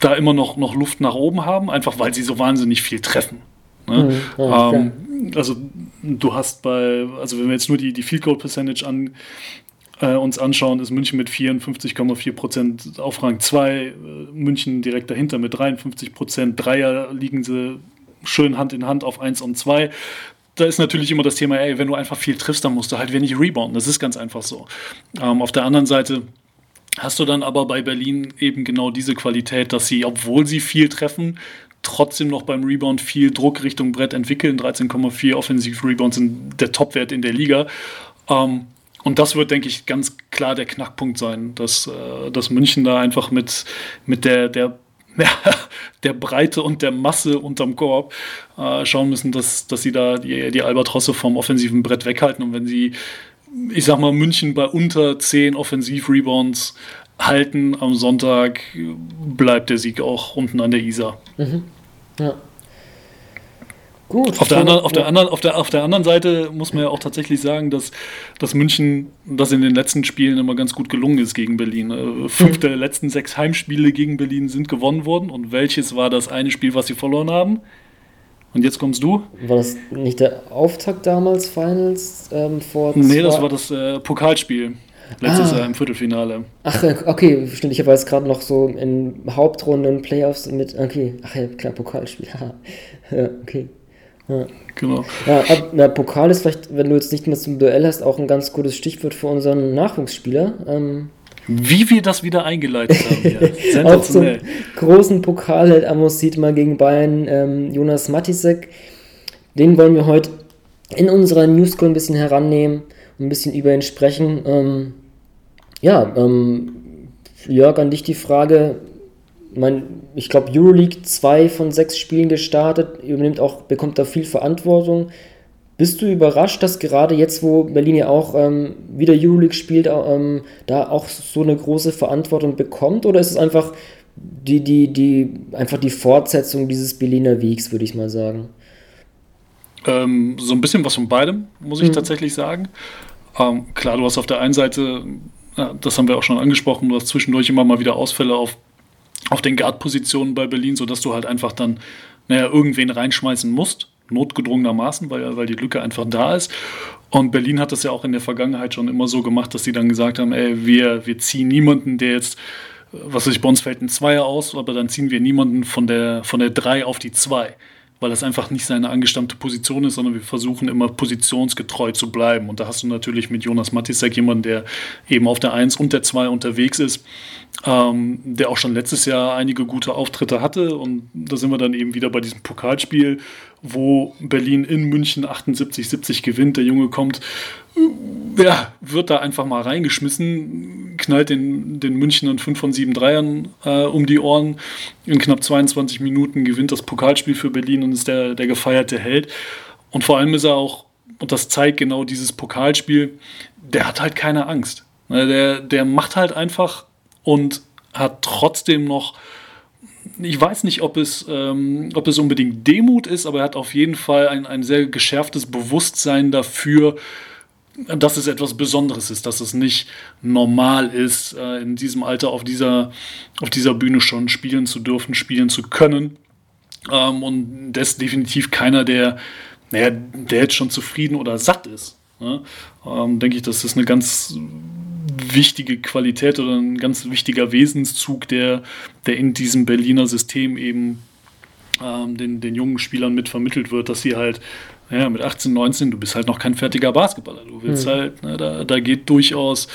da immer noch, noch Luft nach oben haben, einfach weil sie so wahnsinnig viel treffen. Ne? Mhm, ja, ähm, also du hast bei, also wenn wir jetzt nur die, die Field Goal Percentage an, äh, uns anschauen, ist München mit 54,4% auf Rang 2, äh, München direkt dahinter mit 53%, Dreier liegen sie schön Hand in Hand auf 1 und 2 da ist natürlich immer das Thema, ey, wenn du einfach viel triffst, dann musst du halt wenig rebounden. Das ist ganz einfach so. Ähm, auf der anderen Seite hast du dann aber bei Berlin eben genau diese Qualität, dass sie, obwohl sie viel treffen, trotzdem noch beim Rebound viel Druck Richtung Brett entwickeln. 13,4 Offensiv-Rebounds sind der Topwert in der Liga. Ähm, und das wird, denke ich, ganz klar der Knackpunkt sein, dass, äh, dass München da einfach mit, mit der, der, der Breite und der Masse unterm Korb äh, schauen müssen, dass, dass sie da die, die Albatrosse vom offensiven Brett weghalten. Und wenn sie, ich sag mal, München bei unter 10 Offensiv-Rebounds halten am Sonntag, bleibt der Sieg auch unten an der Isar. Mhm. Ja. Gut. Auf der, anderen, auf, der anderen, auf, der, auf der anderen Seite muss man ja auch tatsächlich sagen, dass, dass München das in den letzten Spielen immer ganz gut gelungen ist gegen Berlin. Äh, fünf der letzten sechs Heimspiele gegen Berlin sind gewonnen worden. Und welches war das eine Spiel, was sie verloren haben? Und jetzt kommst du. War das nicht der Auftakt damals, Finals? Ähm, vor nee, das war das äh, Pokalspiel. Letztes ah. Jahr im Viertelfinale. Ach, okay, stimmt. Ich habe jetzt gerade noch so in Hauptrunden Playoffs mit. Okay, ach ja, klar, Pokalspiel. ja, okay. Ja. Genau. Ja, ab, na, Pokal ist vielleicht, wenn du jetzt nicht mehr zum Duell hast, auch ein ganz gutes Stichwort für unseren Nachwuchsspieler. Ähm, Wie wir das wieder eingeleitet haben. Ja. auch zum großen Pokal hält Amos sieht mal gegen Bayern ähm, Jonas Matisek. Den wollen wir heute in unserer Newscall ein bisschen herannehmen und ein bisschen über ihn sprechen. Ähm, ja, ähm, Jörg, an dich die Frage, mein, ich glaube, Euroleague zwei von sechs Spielen gestartet, übernimmt auch, bekommt da viel Verantwortung. Bist du überrascht, dass gerade jetzt, wo Berlin ja auch ähm, wieder Euroleague spielt, ähm, da auch so eine große Verantwortung bekommt? Oder ist es einfach die, die, die, einfach die Fortsetzung dieses Berliner Wegs, würde ich mal sagen? Ähm, so ein bisschen was von beidem, muss ich mhm. tatsächlich sagen. Ähm, klar, du hast auf der einen Seite, das haben wir auch schon angesprochen, du hast zwischendurch immer mal wieder Ausfälle auf auf den Guard-Positionen bei Berlin, sodass du halt einfach dann naja, irgendwen reinschmeißen musst, notgedrungenermaßen, weil, weil die Lücke einfach da ist. Und Berlin hat das ja auch in der Vergangenheit schon immer so gemacht, dass sie dann gesagt haben, ey, wir, wir ziehen niemanden, der jetzt, was weiß ich, bei uns fällt ein Zweier aus, aber dann ziehen wir niemanden von der, von der 3 auf die 2 weil das einfach nicht seine angestammte Position ist, sondern wir versuchen immer positionsgetreu zu bleiben. Und da hast du natürlich mit Jonas Matisek jemanden, der eben auf der 1 und der 2 unterwegs ist, ähm, der auch schon letztes Jahr einige gute Auftritte hatte. Und da sind wir dann eben wieder bei diesem Pokalspiel, wo Berlin in München 78-70 gewinnt. Der Junge kommt, ja, wird da einfach mal reingeschmissen, knallt den, den Münchnern 5 von 7 Dreiern äh, um die Ohren. In knapp 22 Minuten gewinnt das Pokalspiel für Berlin und ist der, der gefeierte Held. Und vor allem ist er auch, und das zeigt genau dieses Pokalspiel, der hat halt keine Angst. Der, der macht halt einfach und hat trotzdem noch, ich weiß nicht, ob es, ähm, ob es unbedingt Demut ist, aber er hat auf jeden Fall ein, ein sehr geschärftes Bewusstsein dafür, dass es etwas Besonderes ist, dass es nicht normal ist, äh, in diesem Alter auf dieser, auf dieser Bühne schon spielen zu dürfen, spielen zu können. Ähm, und das ist definitiv keiner, der, naja, der jetzt schon zufrieden oder satt ist. Ne? Ähm, denke ich, das ist eine ganz wichtige Qualität oder ein ganz wichtiger Wesenszug, der, der in diesem Berliner System eben ähm, den, den jungen Spielern mit vermittelt wird, dass sie halt ja, mit 18, 19, du bist halt noch kein fertiger Basketballer. Du willst mhm. halt, ne, da, da geht durchaus,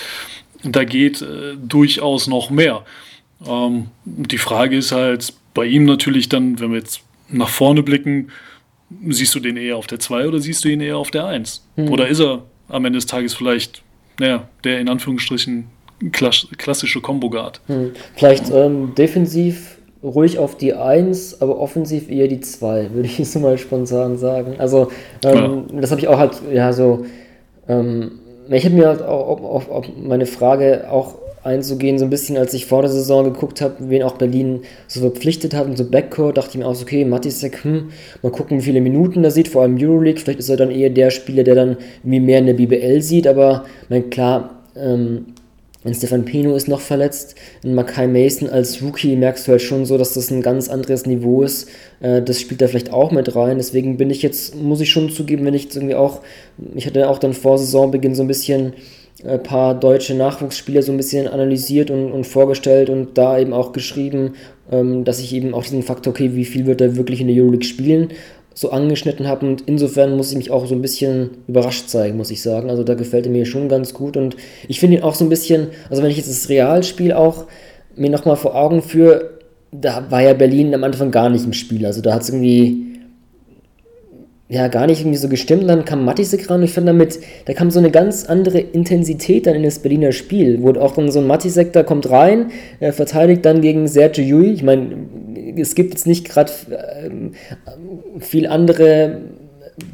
da geht äh, durchaus noch mehr. Ähm, die Frage ist halt bei ihm natürlich dann, wenn wir jetzt nach vorne blicken, siehst du den eher auf der 2 oder siehst du ihn eher auf der 1? Mhm. Oder ist er am Ende des Tages vielleicht naja, der in Anführungsstrichen klassische Combo-Guard. Hm. Vielleicht ähm, defensiv ruhig auf die 1, aber offensiv eher die 2, würde ich so mal spontan sagen. Also, ähm, ja. das habe ich auch halt, ja, so. Ähm, ich habe mir halt auch auf, auf, meine Frage auch einzugehen, so ein bisschen, als ich vor der Saison geguckt habe, wen auch Berlin so verpflichtet hat und so Backcourt, dachte ich mir auch so, okay, Matisek, hm, mal gucken, wie viele Minuten er sieht, vor allem Euroleague, vielleicht ist er dann eher der Spieler, der dann irgendwie mehr in der BBL sieht, aber mein klar, ähm, ein Stefan Pino ist noch verletzt, ein Makai Mason als Rookie merkst du halt schon so, dass das ein ganz anderes Niveau ist. Äh, das spielt da vielleicht auch mit rein. Deswegen bin ich jetzt, muss ich schon zugeben, wenn ich jetzt irgendwie auch, ich hatte auch dann vor Saisonbeginn so ein bisschen ein paar deutsche Nachwuchsspieler so ein bisschen analysiert und, und vorgestellt und da eben auch geschrieben, ähm, dass ich eben auch diesen Faktor, okay, wie viel wird er wirklich in der Euroleague spielen, so angeschnitten habe und insofern muss ich mich auch so ein bisschen überrascht zeigen, muss ich sagen. Also da gefällt er mir schon ganz gut und ich finde ihn auch so ein bisschen, also wenn ich jetzt das Realspiel auch mir nochmal vor Augen führe, da war ja Berlin am Anfang gar nicht im Spiel. Also da hat es irgendwie ja gar nicht irgendwie so gestimmt. dann kam Matisek ran und ich fand damit, da kam so eine ganz andere Intensität dann in das Berliner Spiel. Wurde auch dann so ein Matisek, da kommt rein, er verteidigt dann gegen Sergio Yui. Ich meine, es gibt jetzt nicht gerade ähm, viel andere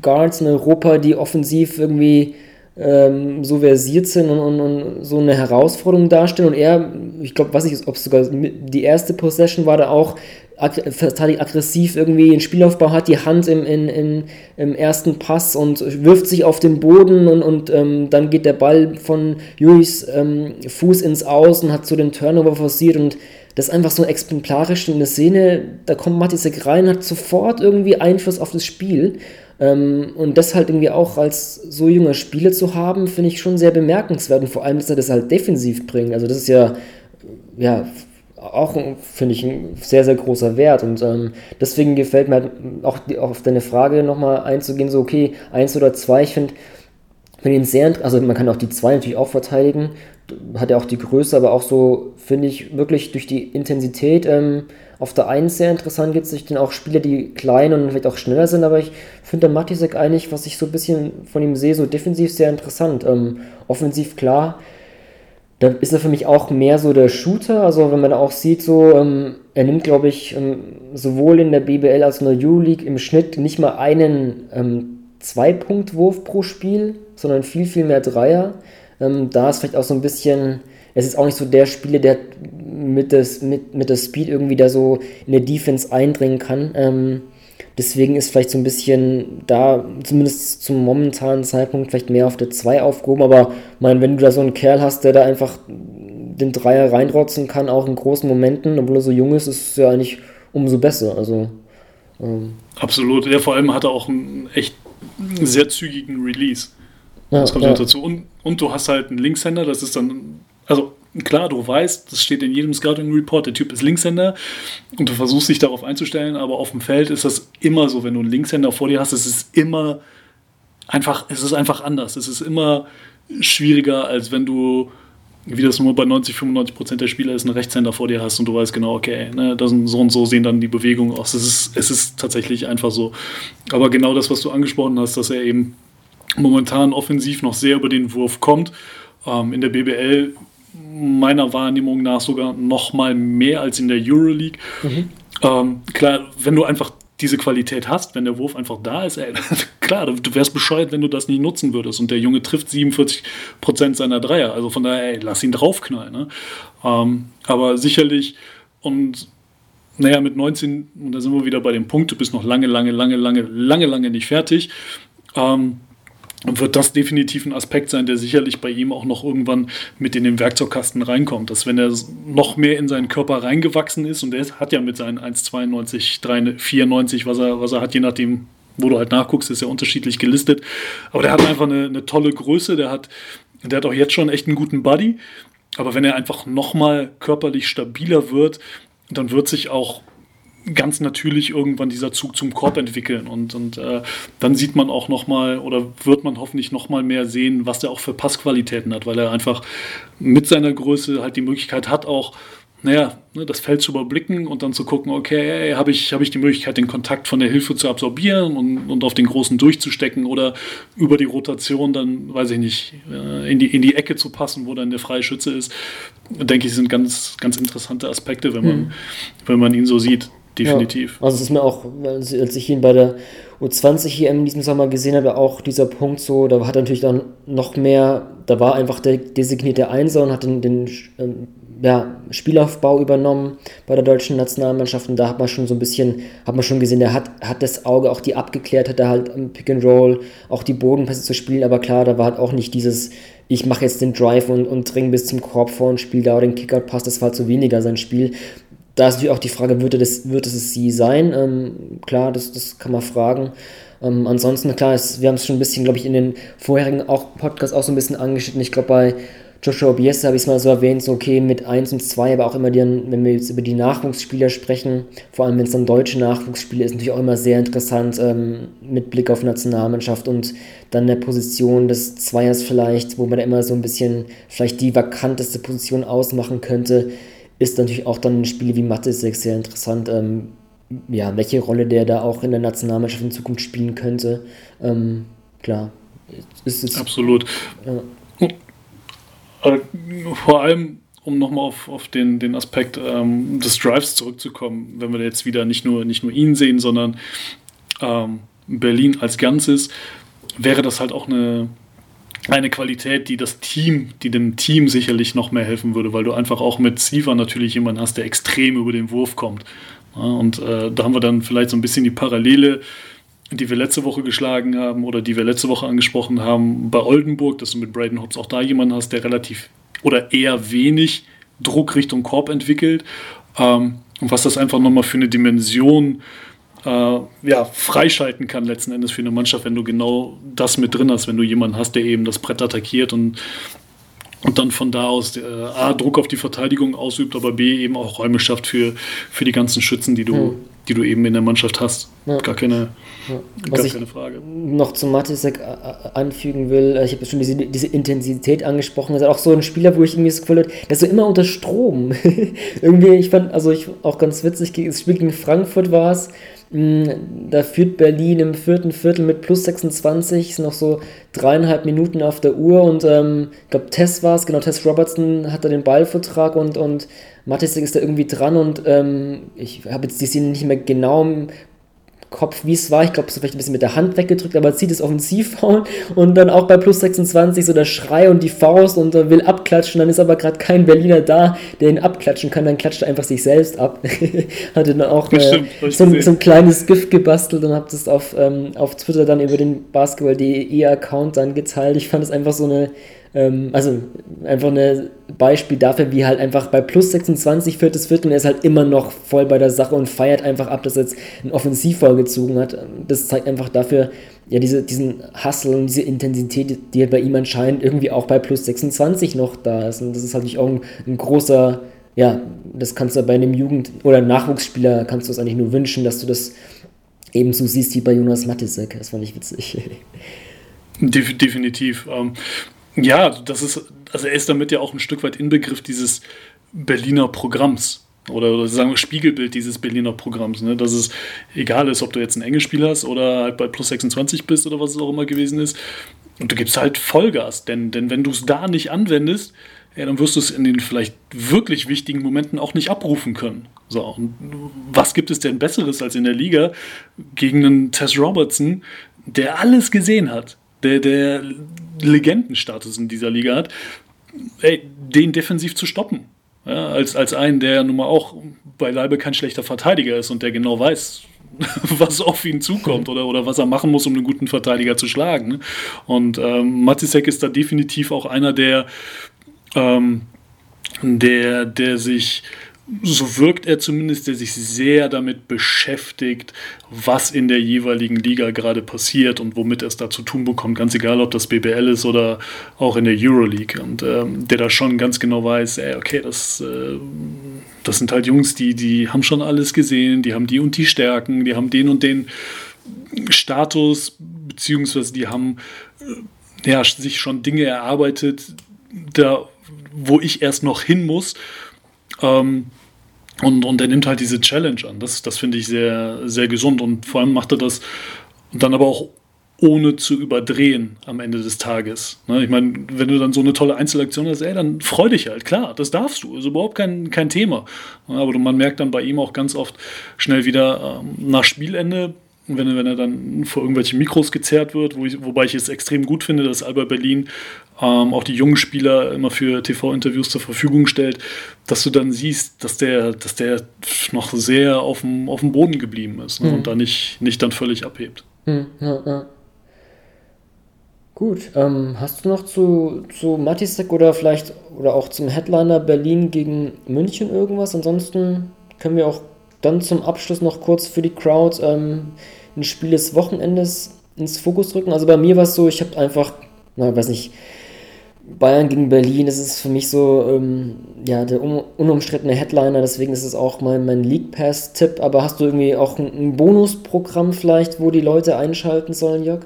Guards in Europa, die offensiv irgendwie ähm, so versiert sind und, und, und, so eine Herausforderung darstellen. Und er, ich glaube, was ich, ob es sogar die erste Possession war, da auch verteidigt aggressiv irgendwie den Spielaufbau hat, die Hand im, in, in, im ersten Pass und wirft sich auf den Boden und, und ähm, dann geht der Ball von Juris ähm, Fuß ins Aus und hat so den Turnover forciert und das ist einfach so exemplarisch in der Szene, da kommt Matisek rein, hat sofort irgendwie Einfluss auf das Spiel ähm, und das halt irgendwie auch als so junger Spieler zu haben, finde ich schon sehr bemerkenswert und vor allem, dass er das halt defensiv bringt, also das ist ja ja, auch, finde ich, ein sehr, sehr großer Wert. Und ähm, deswegen gefällt mir halt auch, die, auf deine Frage nochmal einzugehen, so okay, eins oder zwei, ich finde, finde ihn sehr, also man kann auch die zwei natürlich auch verteidigen, hat ja auch die Größe, aber auch so, finde ich, wirklich durch die Intensität ähm, auf der einen sehr interessant gibt es dann auch Spieler, die klein und vielleicht auch schneller sind, aber ich finde der Matisek eigentlich, was ich so ein bisschen von ihm sehe, so defensiv sehr interessant. Ähm, offensiv klar, da ist er für mich auch mehr so der Shooter. Also wenn man auch sieht, so ähm, er nimmt, glaube ich, ähm, sowohl in der BBL als auch in der U-League im Schnitt nicht mal einen ähm, Zwei-Punkt-Wurf pro Spiel, sondern viel, viel mehr Dreier. Ähm, da ist vielleicht auch so ein bisschen, es ist auch nicht so der Spieler, der mit, des, mit, mit der Speed irgendwie da so in der Defense eindringen kann. Deswegen ist vielleicht so ein bisschen da, zumindest zum momentanen Zeitpunkt, vielleicht mehr auf der 2 aufgehoben. Aber mein, wenn du da so einen Kerl hast, der da einfach den Dreier reinrotzen kann, auch in großen Momenten, obwohl er so jung ist, ist es ja eigentlich umso besser. Also, ähm. Absolut. Ja, vor allem hat er auch einen echt sehr zügigen Release. Ja, das kommt ja. dazu. Und, und du hast halt einen Linkshänder, das ist dann, also klar, du weißt, das steht in jedem Scouting Report, der Typ ist Linkshänder und du versuchst dich darauf einzustellen, aber auf dem Feld ist das immer so, wenn du einen Linkshänder vor dir hast, es ist immer einfach, es ist einfach anders. Es ist immer schwieriger, als wenn du, wie das nur bei 90, 95 Prozent der Spieler ist, einen Rechtshänder vor dir hast und du weißt genau, okay, ne, das so und so sehen dann die Bewegungen aus. Es ist, es ist tatsächlich einfach so. Aber genau das, was du angesprochen hast, dass er eben momentan offensiv noch sehr über den Wurf kommt. Ähm, in der BBL meiner Wahrnehmung nach sogar noch mal mehr als in der Euroleague. Mhm. Ähm, klar, wenn du einfach diese Qualität hast, wenn der Wurf einfach da ist, ey, klar, du wärst bescheuert, wenn du das nicht nutzen würdest. Und der Junge trifft 47 Prozent seiner Dreier. Also von daher, ey, lass ihn draufknallen. Ne? Ähm, aber sicherlich, und naja, mit 19, und da sind wir wieder bei dem Punkt, du bist noch lange, lange, lange, lange, lange, lange nicht fertig. Ähm, wird das definitiv ein Aspekt sein, der sicherlich bei ihm auch noch irgendwann mit in den Werkzeugkasten reinkommt. Dass wenn er noch mehr in seinen Körper reingewachsen ist und er hat ja mit seinen 1,92, 94, was er, was er hat, je nachdem, wo du halt nachguckst, ist ja unterschiedlich gelistet. Aber der hat einfach eine, eine tolle Größe, der hat, der hat auch jetzt schon echt einen guten Buddy. Aber wenn er einfach nochmal körperlich stabiler wird, dann wird sich auch ganz natürlich irgendwann dieser Zug zum Korb entwickeln. Und, und äh, dann sieht man auch nochmal oder wird man hoffentlich nochmal mehr sehen, was er auch für Passqualitäten hat, weil er einfach mit seiner Größe halt die Möglichkeit hat, auch naja, ne, das Feld zu überblicken und dann zu gucken, okay, habe ich, hab ich die Möglichkeit, den Kontakt von der Hilfe zu absorbieren und, und auf den Großen durchzustecken oder über die Rotation dann, weiß ich nicht, äh, in die, in die Ecke zu passen, wo dann der freie Schütze ist, denke ich, sind ganz, ganz interessante Aspekte, wenn man, hm. wenn man ihn so sieht definitiv. Ja, also es ist mir auch, als ich ihn bei der U20 hier in diesem Sommer gesehen habe, auch dieser Punkt so, da hat er natürlich dann noch mehr, da war einfach der designierte Einser und hat den, den ähm, ja, Spielaufbau übernommen bei der deutschen Nationalmannschaft und da hat man schon so ein bisschen, hat man schon gesehen, der hat, hat das Auge auch die abgeklärt, hat er halt im Pick and Roll auch die Bodenpässe zu spielen, aber klar, da war halt auch nicht dieses, ich mache jetzt den Drive und, und dringe bis zum Korb vor und spiele da den Kickout-Pass, das war halt so weniger sein Spiel da ist natürlich auch die Frage, wird es, wird es sie sein? Ähm, klar, das, das kann man fragen. Ähm, ansonsten, klar, es, wir haben es schon ein bisschen, glaube ich, in den vorherigen auch Podcasts auch so ein bisschen angeschnitten. Ich glaube, bei Joshua Biesa habe ich es mal so erwähnt, so okay, mit 1 und 2, aber auch immer, die, wenn wir jetzt über die Nachwuchsspieler sprechen, vor allem wenn es dann deutsche Nachwuchsspieler ist, natürlich auch immer sehr interessant ähm, mit Blick auf Nationalmannschaft und dann der Position des Zweiers vielleicht, wo man da immer so ein bisschen vielleicht die vakanteste Position ausmachen könnte, ist natürlich auch dann Spiele wie Matisek sehr interessant. Ähm, ja, welche Rolle der da auch in der Nationalmannschaft in Zukunft spielen könnte. Ähm, klar. Ist es, Absolut. Äh, vor allem, um nochmal auf, auf den, den Aspekt ähm, des Drives zurückzukommen, wenn wir jetzt wieder nicht nur, nicht nur ihn sehen, sondern ähm, Berlin als Ganzes, wäre das halt auch eine, eine Qualität, die das Team, die dem Team sicherlich noch mehr helfen würde, weil du einfach auch mit Siva natürlich jemanden hast, der extrem über den Wurf kommt. Und äh, da haben wir dann vielleicht so ein bisschen die Parallele, die wir letzte Woche geschlagen haben oder die wir letzte Woche angesprochen haben bei Oldenburg, dass du mit Braden Hobbs auch da jemanden hast, der relativ oder eher wenig Druck Richtung Korb entwickelt. Ähm, und was das einfach nochmal für eine Dimension äh, ja, freischalten kann letzten Endes für eine Mannschaft, wenn du genau das mit drin hast, wenn du jemanden hast, der eben das Brett attackiert und und dann von da aus äh, A, Druck auf die Verteidigung ausübt, aber B, eben auch Räume schafft für, für die ganzen Schützen, die du, hm. die du eben in der Mannschaft hast. Ja. Gar keine, ja. gar Was keine Frage. noch zu Matisek äh, anfügen will, äh, ich habe schon diese, diese Intensität angesprochen, das ist auch so ein Spieler, wo ich irgendwie das Gefühl habe, der ist so immer unter Strom. irgendwie, ich fand, also ich auch ganz witzig, das Spiel gegen Frankfurt war es, da führt Berlin im vierten Viertel mit plus 26, ist noch so dreieinhalb Minuten auf der Uhr und ähm, ich glaube, Tess war es, genau, Tess Robertson hat da den Ballvertrag und, und Matisek ist da irgendwie dran und ähm, ich habe jetzt die Szene nicht mehr genau im Kopf, wie es war. Ich glaube, so vielleicht ein bisschen mit der Hand weggedrückt, aber zieht es offensiv faul und dann auch bei plus 26 so der Schrei und die Faust und will abklatschen. Dann ist aber gerade kein Berliner da, der ihn abklatschen kann. Dann klatscht er einfach sich selbst ab. Hatte dann auch äh, stimmt, so, ein, so, ein, kleines Gift gebastelt und habe das auf, ähm, auf Twitter dann über den Basketball.de Account dann geteilt. Ich fand es einfach so eine ähm, also einfach ein Beispiel dafür, wie halt einfach bei plus 26 viertes Viertel, er ist halt immer noch voll bei der Sache und feiert einfach ab, dass er jetzt ein Offensivfall gezogen hat. Das zeigt einfach dafür, ja, diese, diesen Hustle und diese Intensität, die halt bei ihm anscheinend irgendwie auch bei plus 26 noch da ist. Und das ist halt nicht auch ein, ein großer, ja, das kannst du bei einem Jugend- oder Nachwuchsspieler, kannst du es eigentlich nur wünschen, dass du das ebenso siehst wie bei Jonas Matisek. Das fand ich witzig. Definitiv. Ja, das ist, also er ist damit ja auch ein Stück weit Inbegriff dieses Berliner Programms. Oder, oder sagen wir Spiegelbild dieses Berliner Programms, ne? dass es egal ist, ob du jetzt ein Englischspiel hast oder halt bei plus 26 bist oder was es auch immer gewesen ist. Und du gibst halt Vollgas, denn, denn wenn du es da nicht anwendest, ja, dann wirst du es in den vielleicht wirklich wichtigen Momenten auch nicht abrufen können. So, und was gibt es denn Besseres als in der Liga gegen einen Tess Robertson, der alles gesehen hat, der, der Legendenstatus in dieser Liga hat, ey, den defensiv zu stoppen. Ja, als, als einen, der nun mal auch beileibe kein schlechter Verteidiger ist und der genau weiß, was auf ihn zukommt oder, oder was er machen muss, um einen guten Verteidiger zu schlagen. Und ähm, Matisek ist da definitiv auch einer, der, ähm, der, der sich so wirkt er zumindest, der sich sehr damit beschäftigt, was in der jeweiligen Liga gerade passiert und womit er es da zu tun bekommt, ganz egal, ob das BBL ist oder auch in der Euroleague. Und ähm, der da schon ganz genau weiß, ey, okay, das, äh, das sind halt Jungs, die, die haben schon alles gesehen, die haben die und die Stärken, die haben den und den Status, beziehungsweise die haben äh, ja, sich schon Dinge erarbeitet, da, wo ich erst noch hin muss ähm, und, und er nimmt halt diese Challenge an. Das, das finde ich sehr, sehr gesund. Und vor allem macht er das dann aber auch ohne zu überdrehen am Ende des Tages. Ne? Ich meine, wenn du dann so eine tolle Einzelaktion hast, ey, dann freu dich halt, klar, das darfst du, ist überhaupt kein, kein Thema. Aber man merkt dann bei ihm auch ganz oft schnell wieder ähm, nach Spielende, wenn, wenn er dann vor irgendwelche Mikros gezerrt wird, wo ich, wobei ich es extrem gut finde, dass Alba Berlin ähm, auch die jungen Spieler immer für TV-Interviews zur Verfügung stellt, dass du dann siehst, dass der, dass der noch sehr auf dem, auf dem Boden geblieben ist ne? mhm. und da nicht, nicht dann völlig abhebt. Mhm, ja, ja. Gut, ähm, hast du noch zu, zu Matisek oder vielleicht oder auch zum Headliner Berlin gegen München irgendwas? Ansonsten können wir auch dann zum Abschluss noch kurz für die Crowd ähm, ein Spiel des Wochenendes ins Fokus rücken. Also bei mir war es so, ich habe einfach, na, weiß nicht, Bayern gegen Berlin, das ist für mich so ähm, ja, der unumstrittene Headliner, deswegen ist es auch mein, mein League Pass-Tipp. Aber hast du irgendwie auch ein, ein Bonusprogramm vielleicht, wo die Leute einschalten sollen, Jörg?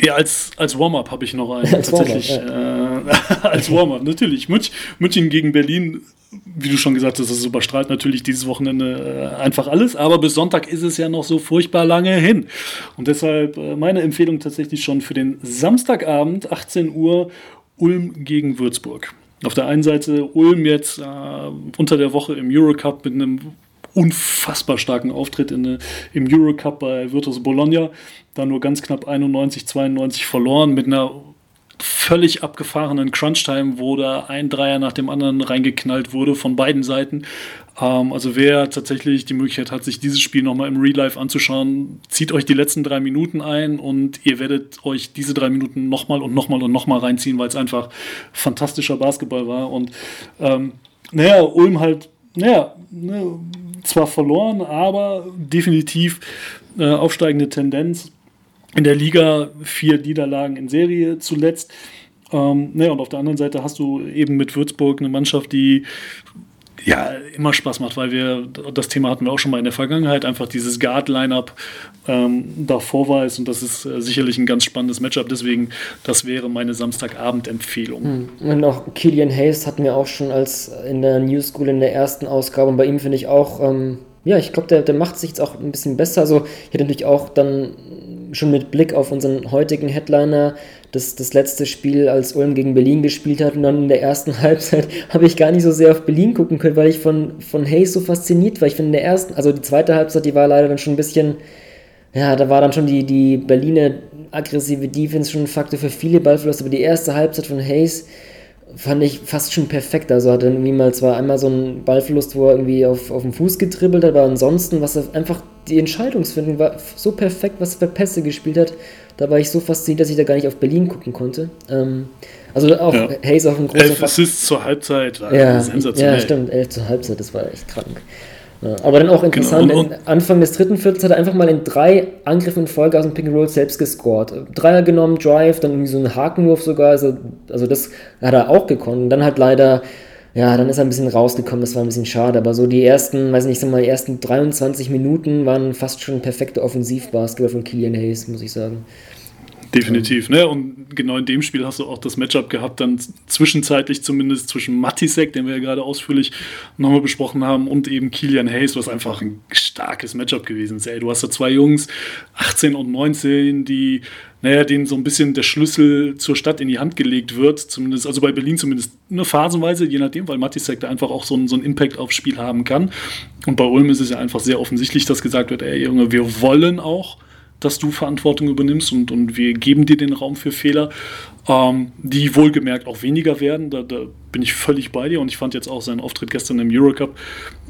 Ja, als, als Warm-up habe ich noch einen. als tatsächlich. Warm ja. äh, als Warm-up, natürlich. München gegen Berlin, wie du schon gesagt hast, das überstrahlt natürlich dieses Wochenende äh, einfach alles. Aber bis Sonntag ist es ja noch so furchtbar lange hin. Und deshalb äh, meine Empfehlung tatsächlich schon für den Samstagabend, 18 Uhr, Ulm gegen Würzburg. Auf der einen Seite Ulm jetzt äh, unter der Woche im Eurocup mit einem unfassbar starken Auftritt in, im Eurocup bei Virtus Bologna. Da nur ganz knapp 91, 92 verloren mit einer völlig abgefahrenen Crunch-Time, wo da ein Dreier nach dem anderen reingeknallt wurde von beiden Seiten. Ähm, also wer tatsächlich die Möglichkeit hat, sich dieses Spiel nochmal im Real Life anzuschauen, zieht euch die letzten drei Minuten ein und ihr werdet euch diese drei Minuten nochmal und nochmal und nochmal reinziehen, weil es einfach fantastischer Basketball war. Und ähm, naja, Ulm halt, naja, ne, zwar verloren, aber definitiv äh, aufsteigende Tendenz. In der Liga vier Niederlagen in Serie zuletzt. Ähm, ne, und auf der anderen Seite hast du eben mit Würzburg eine Mannschaft, die ja, immer Spaß macht, weil wir, das Thema hatten wir auch schon mal in der Vergangenheit, einfach dieses Guard-Line-Up ähm, davor weiß und das ist äh, sicherlich ein ganz spannendes Matchup, deswegen, das wäre meine Samstagabend-Empfehlung. Hm. Und auch Killian Hayes hatten wir auch schon als in der New School in der ersten Ausgabe und bei ihm finde ich auch, ähm, ja, ich glaube, der, der macht sich jetzt auch ein bisschen besser, also ich hätte natürlich auch dann schon mit Blick auf unseren heutigen Headliner das, das letzte Spiel, als Ulm gegen Berlin gespielt hat und dann in der ersten Halbzeit habe ich gar nicht so sehr auf Berlin gucken können, weil ich von, von Hayes so fasziniert war. Ich finde in der ersten, also die zweite Halbzeit, die war leider dann schon ein bisschen, ja, da war dann schon die, die Berliner aggressive Defense schon ein Faktor für viele Ballverluste, aber die erste Halbzeit von Hayes, fand ich fast schon perfekt. Also hat er irgendwie mal zwar einmal so einen Ballverlust, wo er irgendwie auf, auf den Fuß getribbelt hat, aber ansonsten, was er einfach die Entscheidungsfindung war so perfekt, was für Pässe gespielt hat. Da war ich so fasziniert, dass ich da gar nicht auf Berlin gucken konnte. Ähm, also auch ja. Hayes auf ein großer Elf Assists zur Halbzeit, war ja, sensationell. Ja, stimmt, elf zur Halbzeit, das war echt krank. Ja, aber dann auch interessant, genau. und, und, Anfang des dritten Viertels hat er einfach mal in drei Angriffen in Folge aus dem Pick and Roll selbst gescored. Dreier genommen, Drive, dann irgendwie so einen Hakenwurf sogar, also, also das hat er auch gekonnt. Und dann halt leider, ja, dann ist er ein bisschen rausgekommen, das war ein bisschen schade, aber so die ersten, weiß nicht, sag mal, die ersten 23 Minuten waren fast schon perfekte Offensivbasketball von Killian Hayes, muss ich sagen. Definitiv, ne? Und genau in dem Spiel hast du auch das Matchup gehabt, dann zwischenzeitlich zumindest zwischen Matisek, den wir ja gerade ausführlich nochmal besprochen haben, und eben Kilian Hayes, was einfach ein starkes Matchup gewesen ist. Ey, du hast da zwei Jungs, 18 und 19, die, naja, denen so ein bisschen der Schlüssel zur Stadt in die Hand gelegt wird, zumindest, also bei Berlin zumindest eine phasenweise, je nachdem, weil Matisek da einfach auch so einen, so einen Impact aufs Spiel haben kann. Und bei Ulm ist es ja einfach sehr offensichtlich, dass gesagt wird, ey Junge, wir wollen auch dass du Verantwortung übernimmst und, und wir geben dir den Raum für Fehler, ähm, die wohlgemerkt auch weniger werden. Da, da, bin ich völlig bei dir und ich fand jetzt auch seinen Auftritt gestern im Eurocup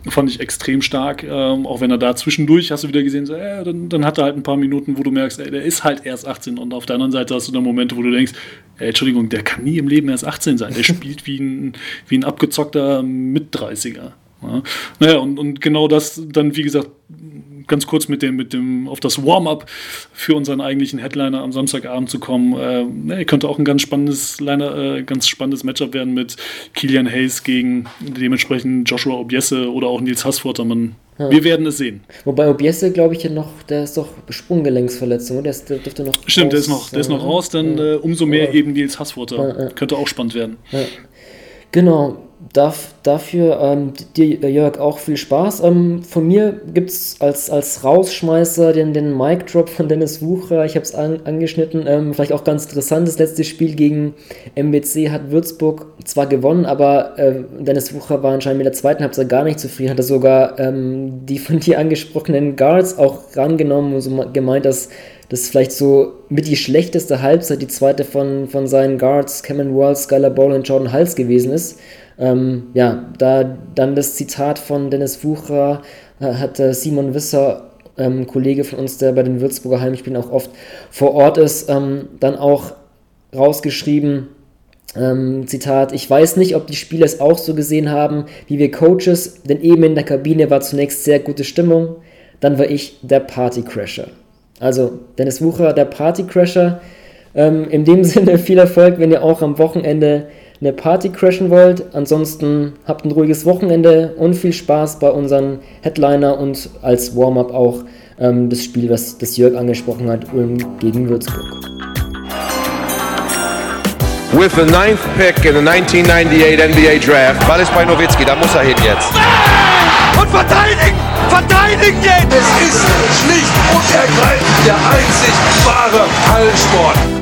fand ich extrem stark, ähm, auch wenn er da zwischendurch, hast du wieder gesehen, so, äh, dann, dann, hat er halt ein paar Minuten, wo du merkst, ey, der ist halt erst 18 und auf der anderen Seite hast du dann Momente, wo du denkst, ey, Entschuldigung, der kann nie im Leben erst 18 sein, der spielt wie ein, wie ein abgezockter Mit-30er. Ja. Naja, und, und genau das dann, wie gesagt, ganz kurz mit dem, mit dem auf das Warm-up für unseren eigentlichen Headliner am Samstagabend zu kommen. Äh, könnte auch ein ganz spannendes Liner, äh, ganz spannendes Matchup werden mit Kilian Hayes gegen dementsprechend Joshua Obiesse oder auch Nils Hassforter. Man, ja. Wir werden es sehen. Wobei Obiesse, glaube ich, ja noch, der ist doch Sprunggelenksverletzung, oder? Der, dürfte noch Stimmt, raus, der ist noch, der ist noch raus, dann ja. äh, umso mehr ja. eben Nils Hassforter. Könnte auch spannend werden. Genau, Darf, dafür ähm, dir, Jörg, auch viel Spaß. Ähm, von mir gibt es als, als Rausschmeißer den, den Mic Drop von Dennis Wucher. Ich habe es an, angeschnitten. Ähm, vielleicht auch ganz interessant. Das letzte Spiel gegen MBC hat Würzburg zwar gewonnen, aber äh, Dennis Wucher war anscheinend mit der zweiten Halbzeit gar nicht zufrieden. Hat er sogar ähm, die von dir angesprochenen Guards auch rangenommen und so gemeint, dass das vielleicht so mit die schlechteste Halbzeit, die zweite von, von seinen Guards, Cameron Walls, Skylar Bowl und Jordan Hals gewesen ist. Ähm, ja, da dann das Zitat von Dennis Wucher äh, hat äh, Simon Wisser, ähm, Kollege von uns, der bei den Würzburger Heimspielen auch oft vor Ort ist, ähm, dann auch rausgeschrieben, ähm, Zitat, ich weiß nicht, ob die Spieler es auch so gesehen haben wie wir Coaches, denn eben in der Kabine war zunächst sehr gute Stimmung, dann war ich der Partycrasher. Also Dennis Wucher, der Partycrasher, Ähm, in dem Sinne viel Erfolg, wenn ihr auch am Wochenende eine Party crashen wollt. Ansonsten habt ein ruhiges Wochenende und viel Spaß bei unseren Headliner und als Warm-up auch ähm, das Spiel, was das Jörg angesprochen hat, Ulm gegen Würzburg. With the ninth pick in the 1998 NBA Draft. Ball ist bei Nowitzki, da muss er hin jetzt. Und verteidigen! Verteidigen jetzt! Es ist schlicht und ergreifend der einzig wahre Hallensport.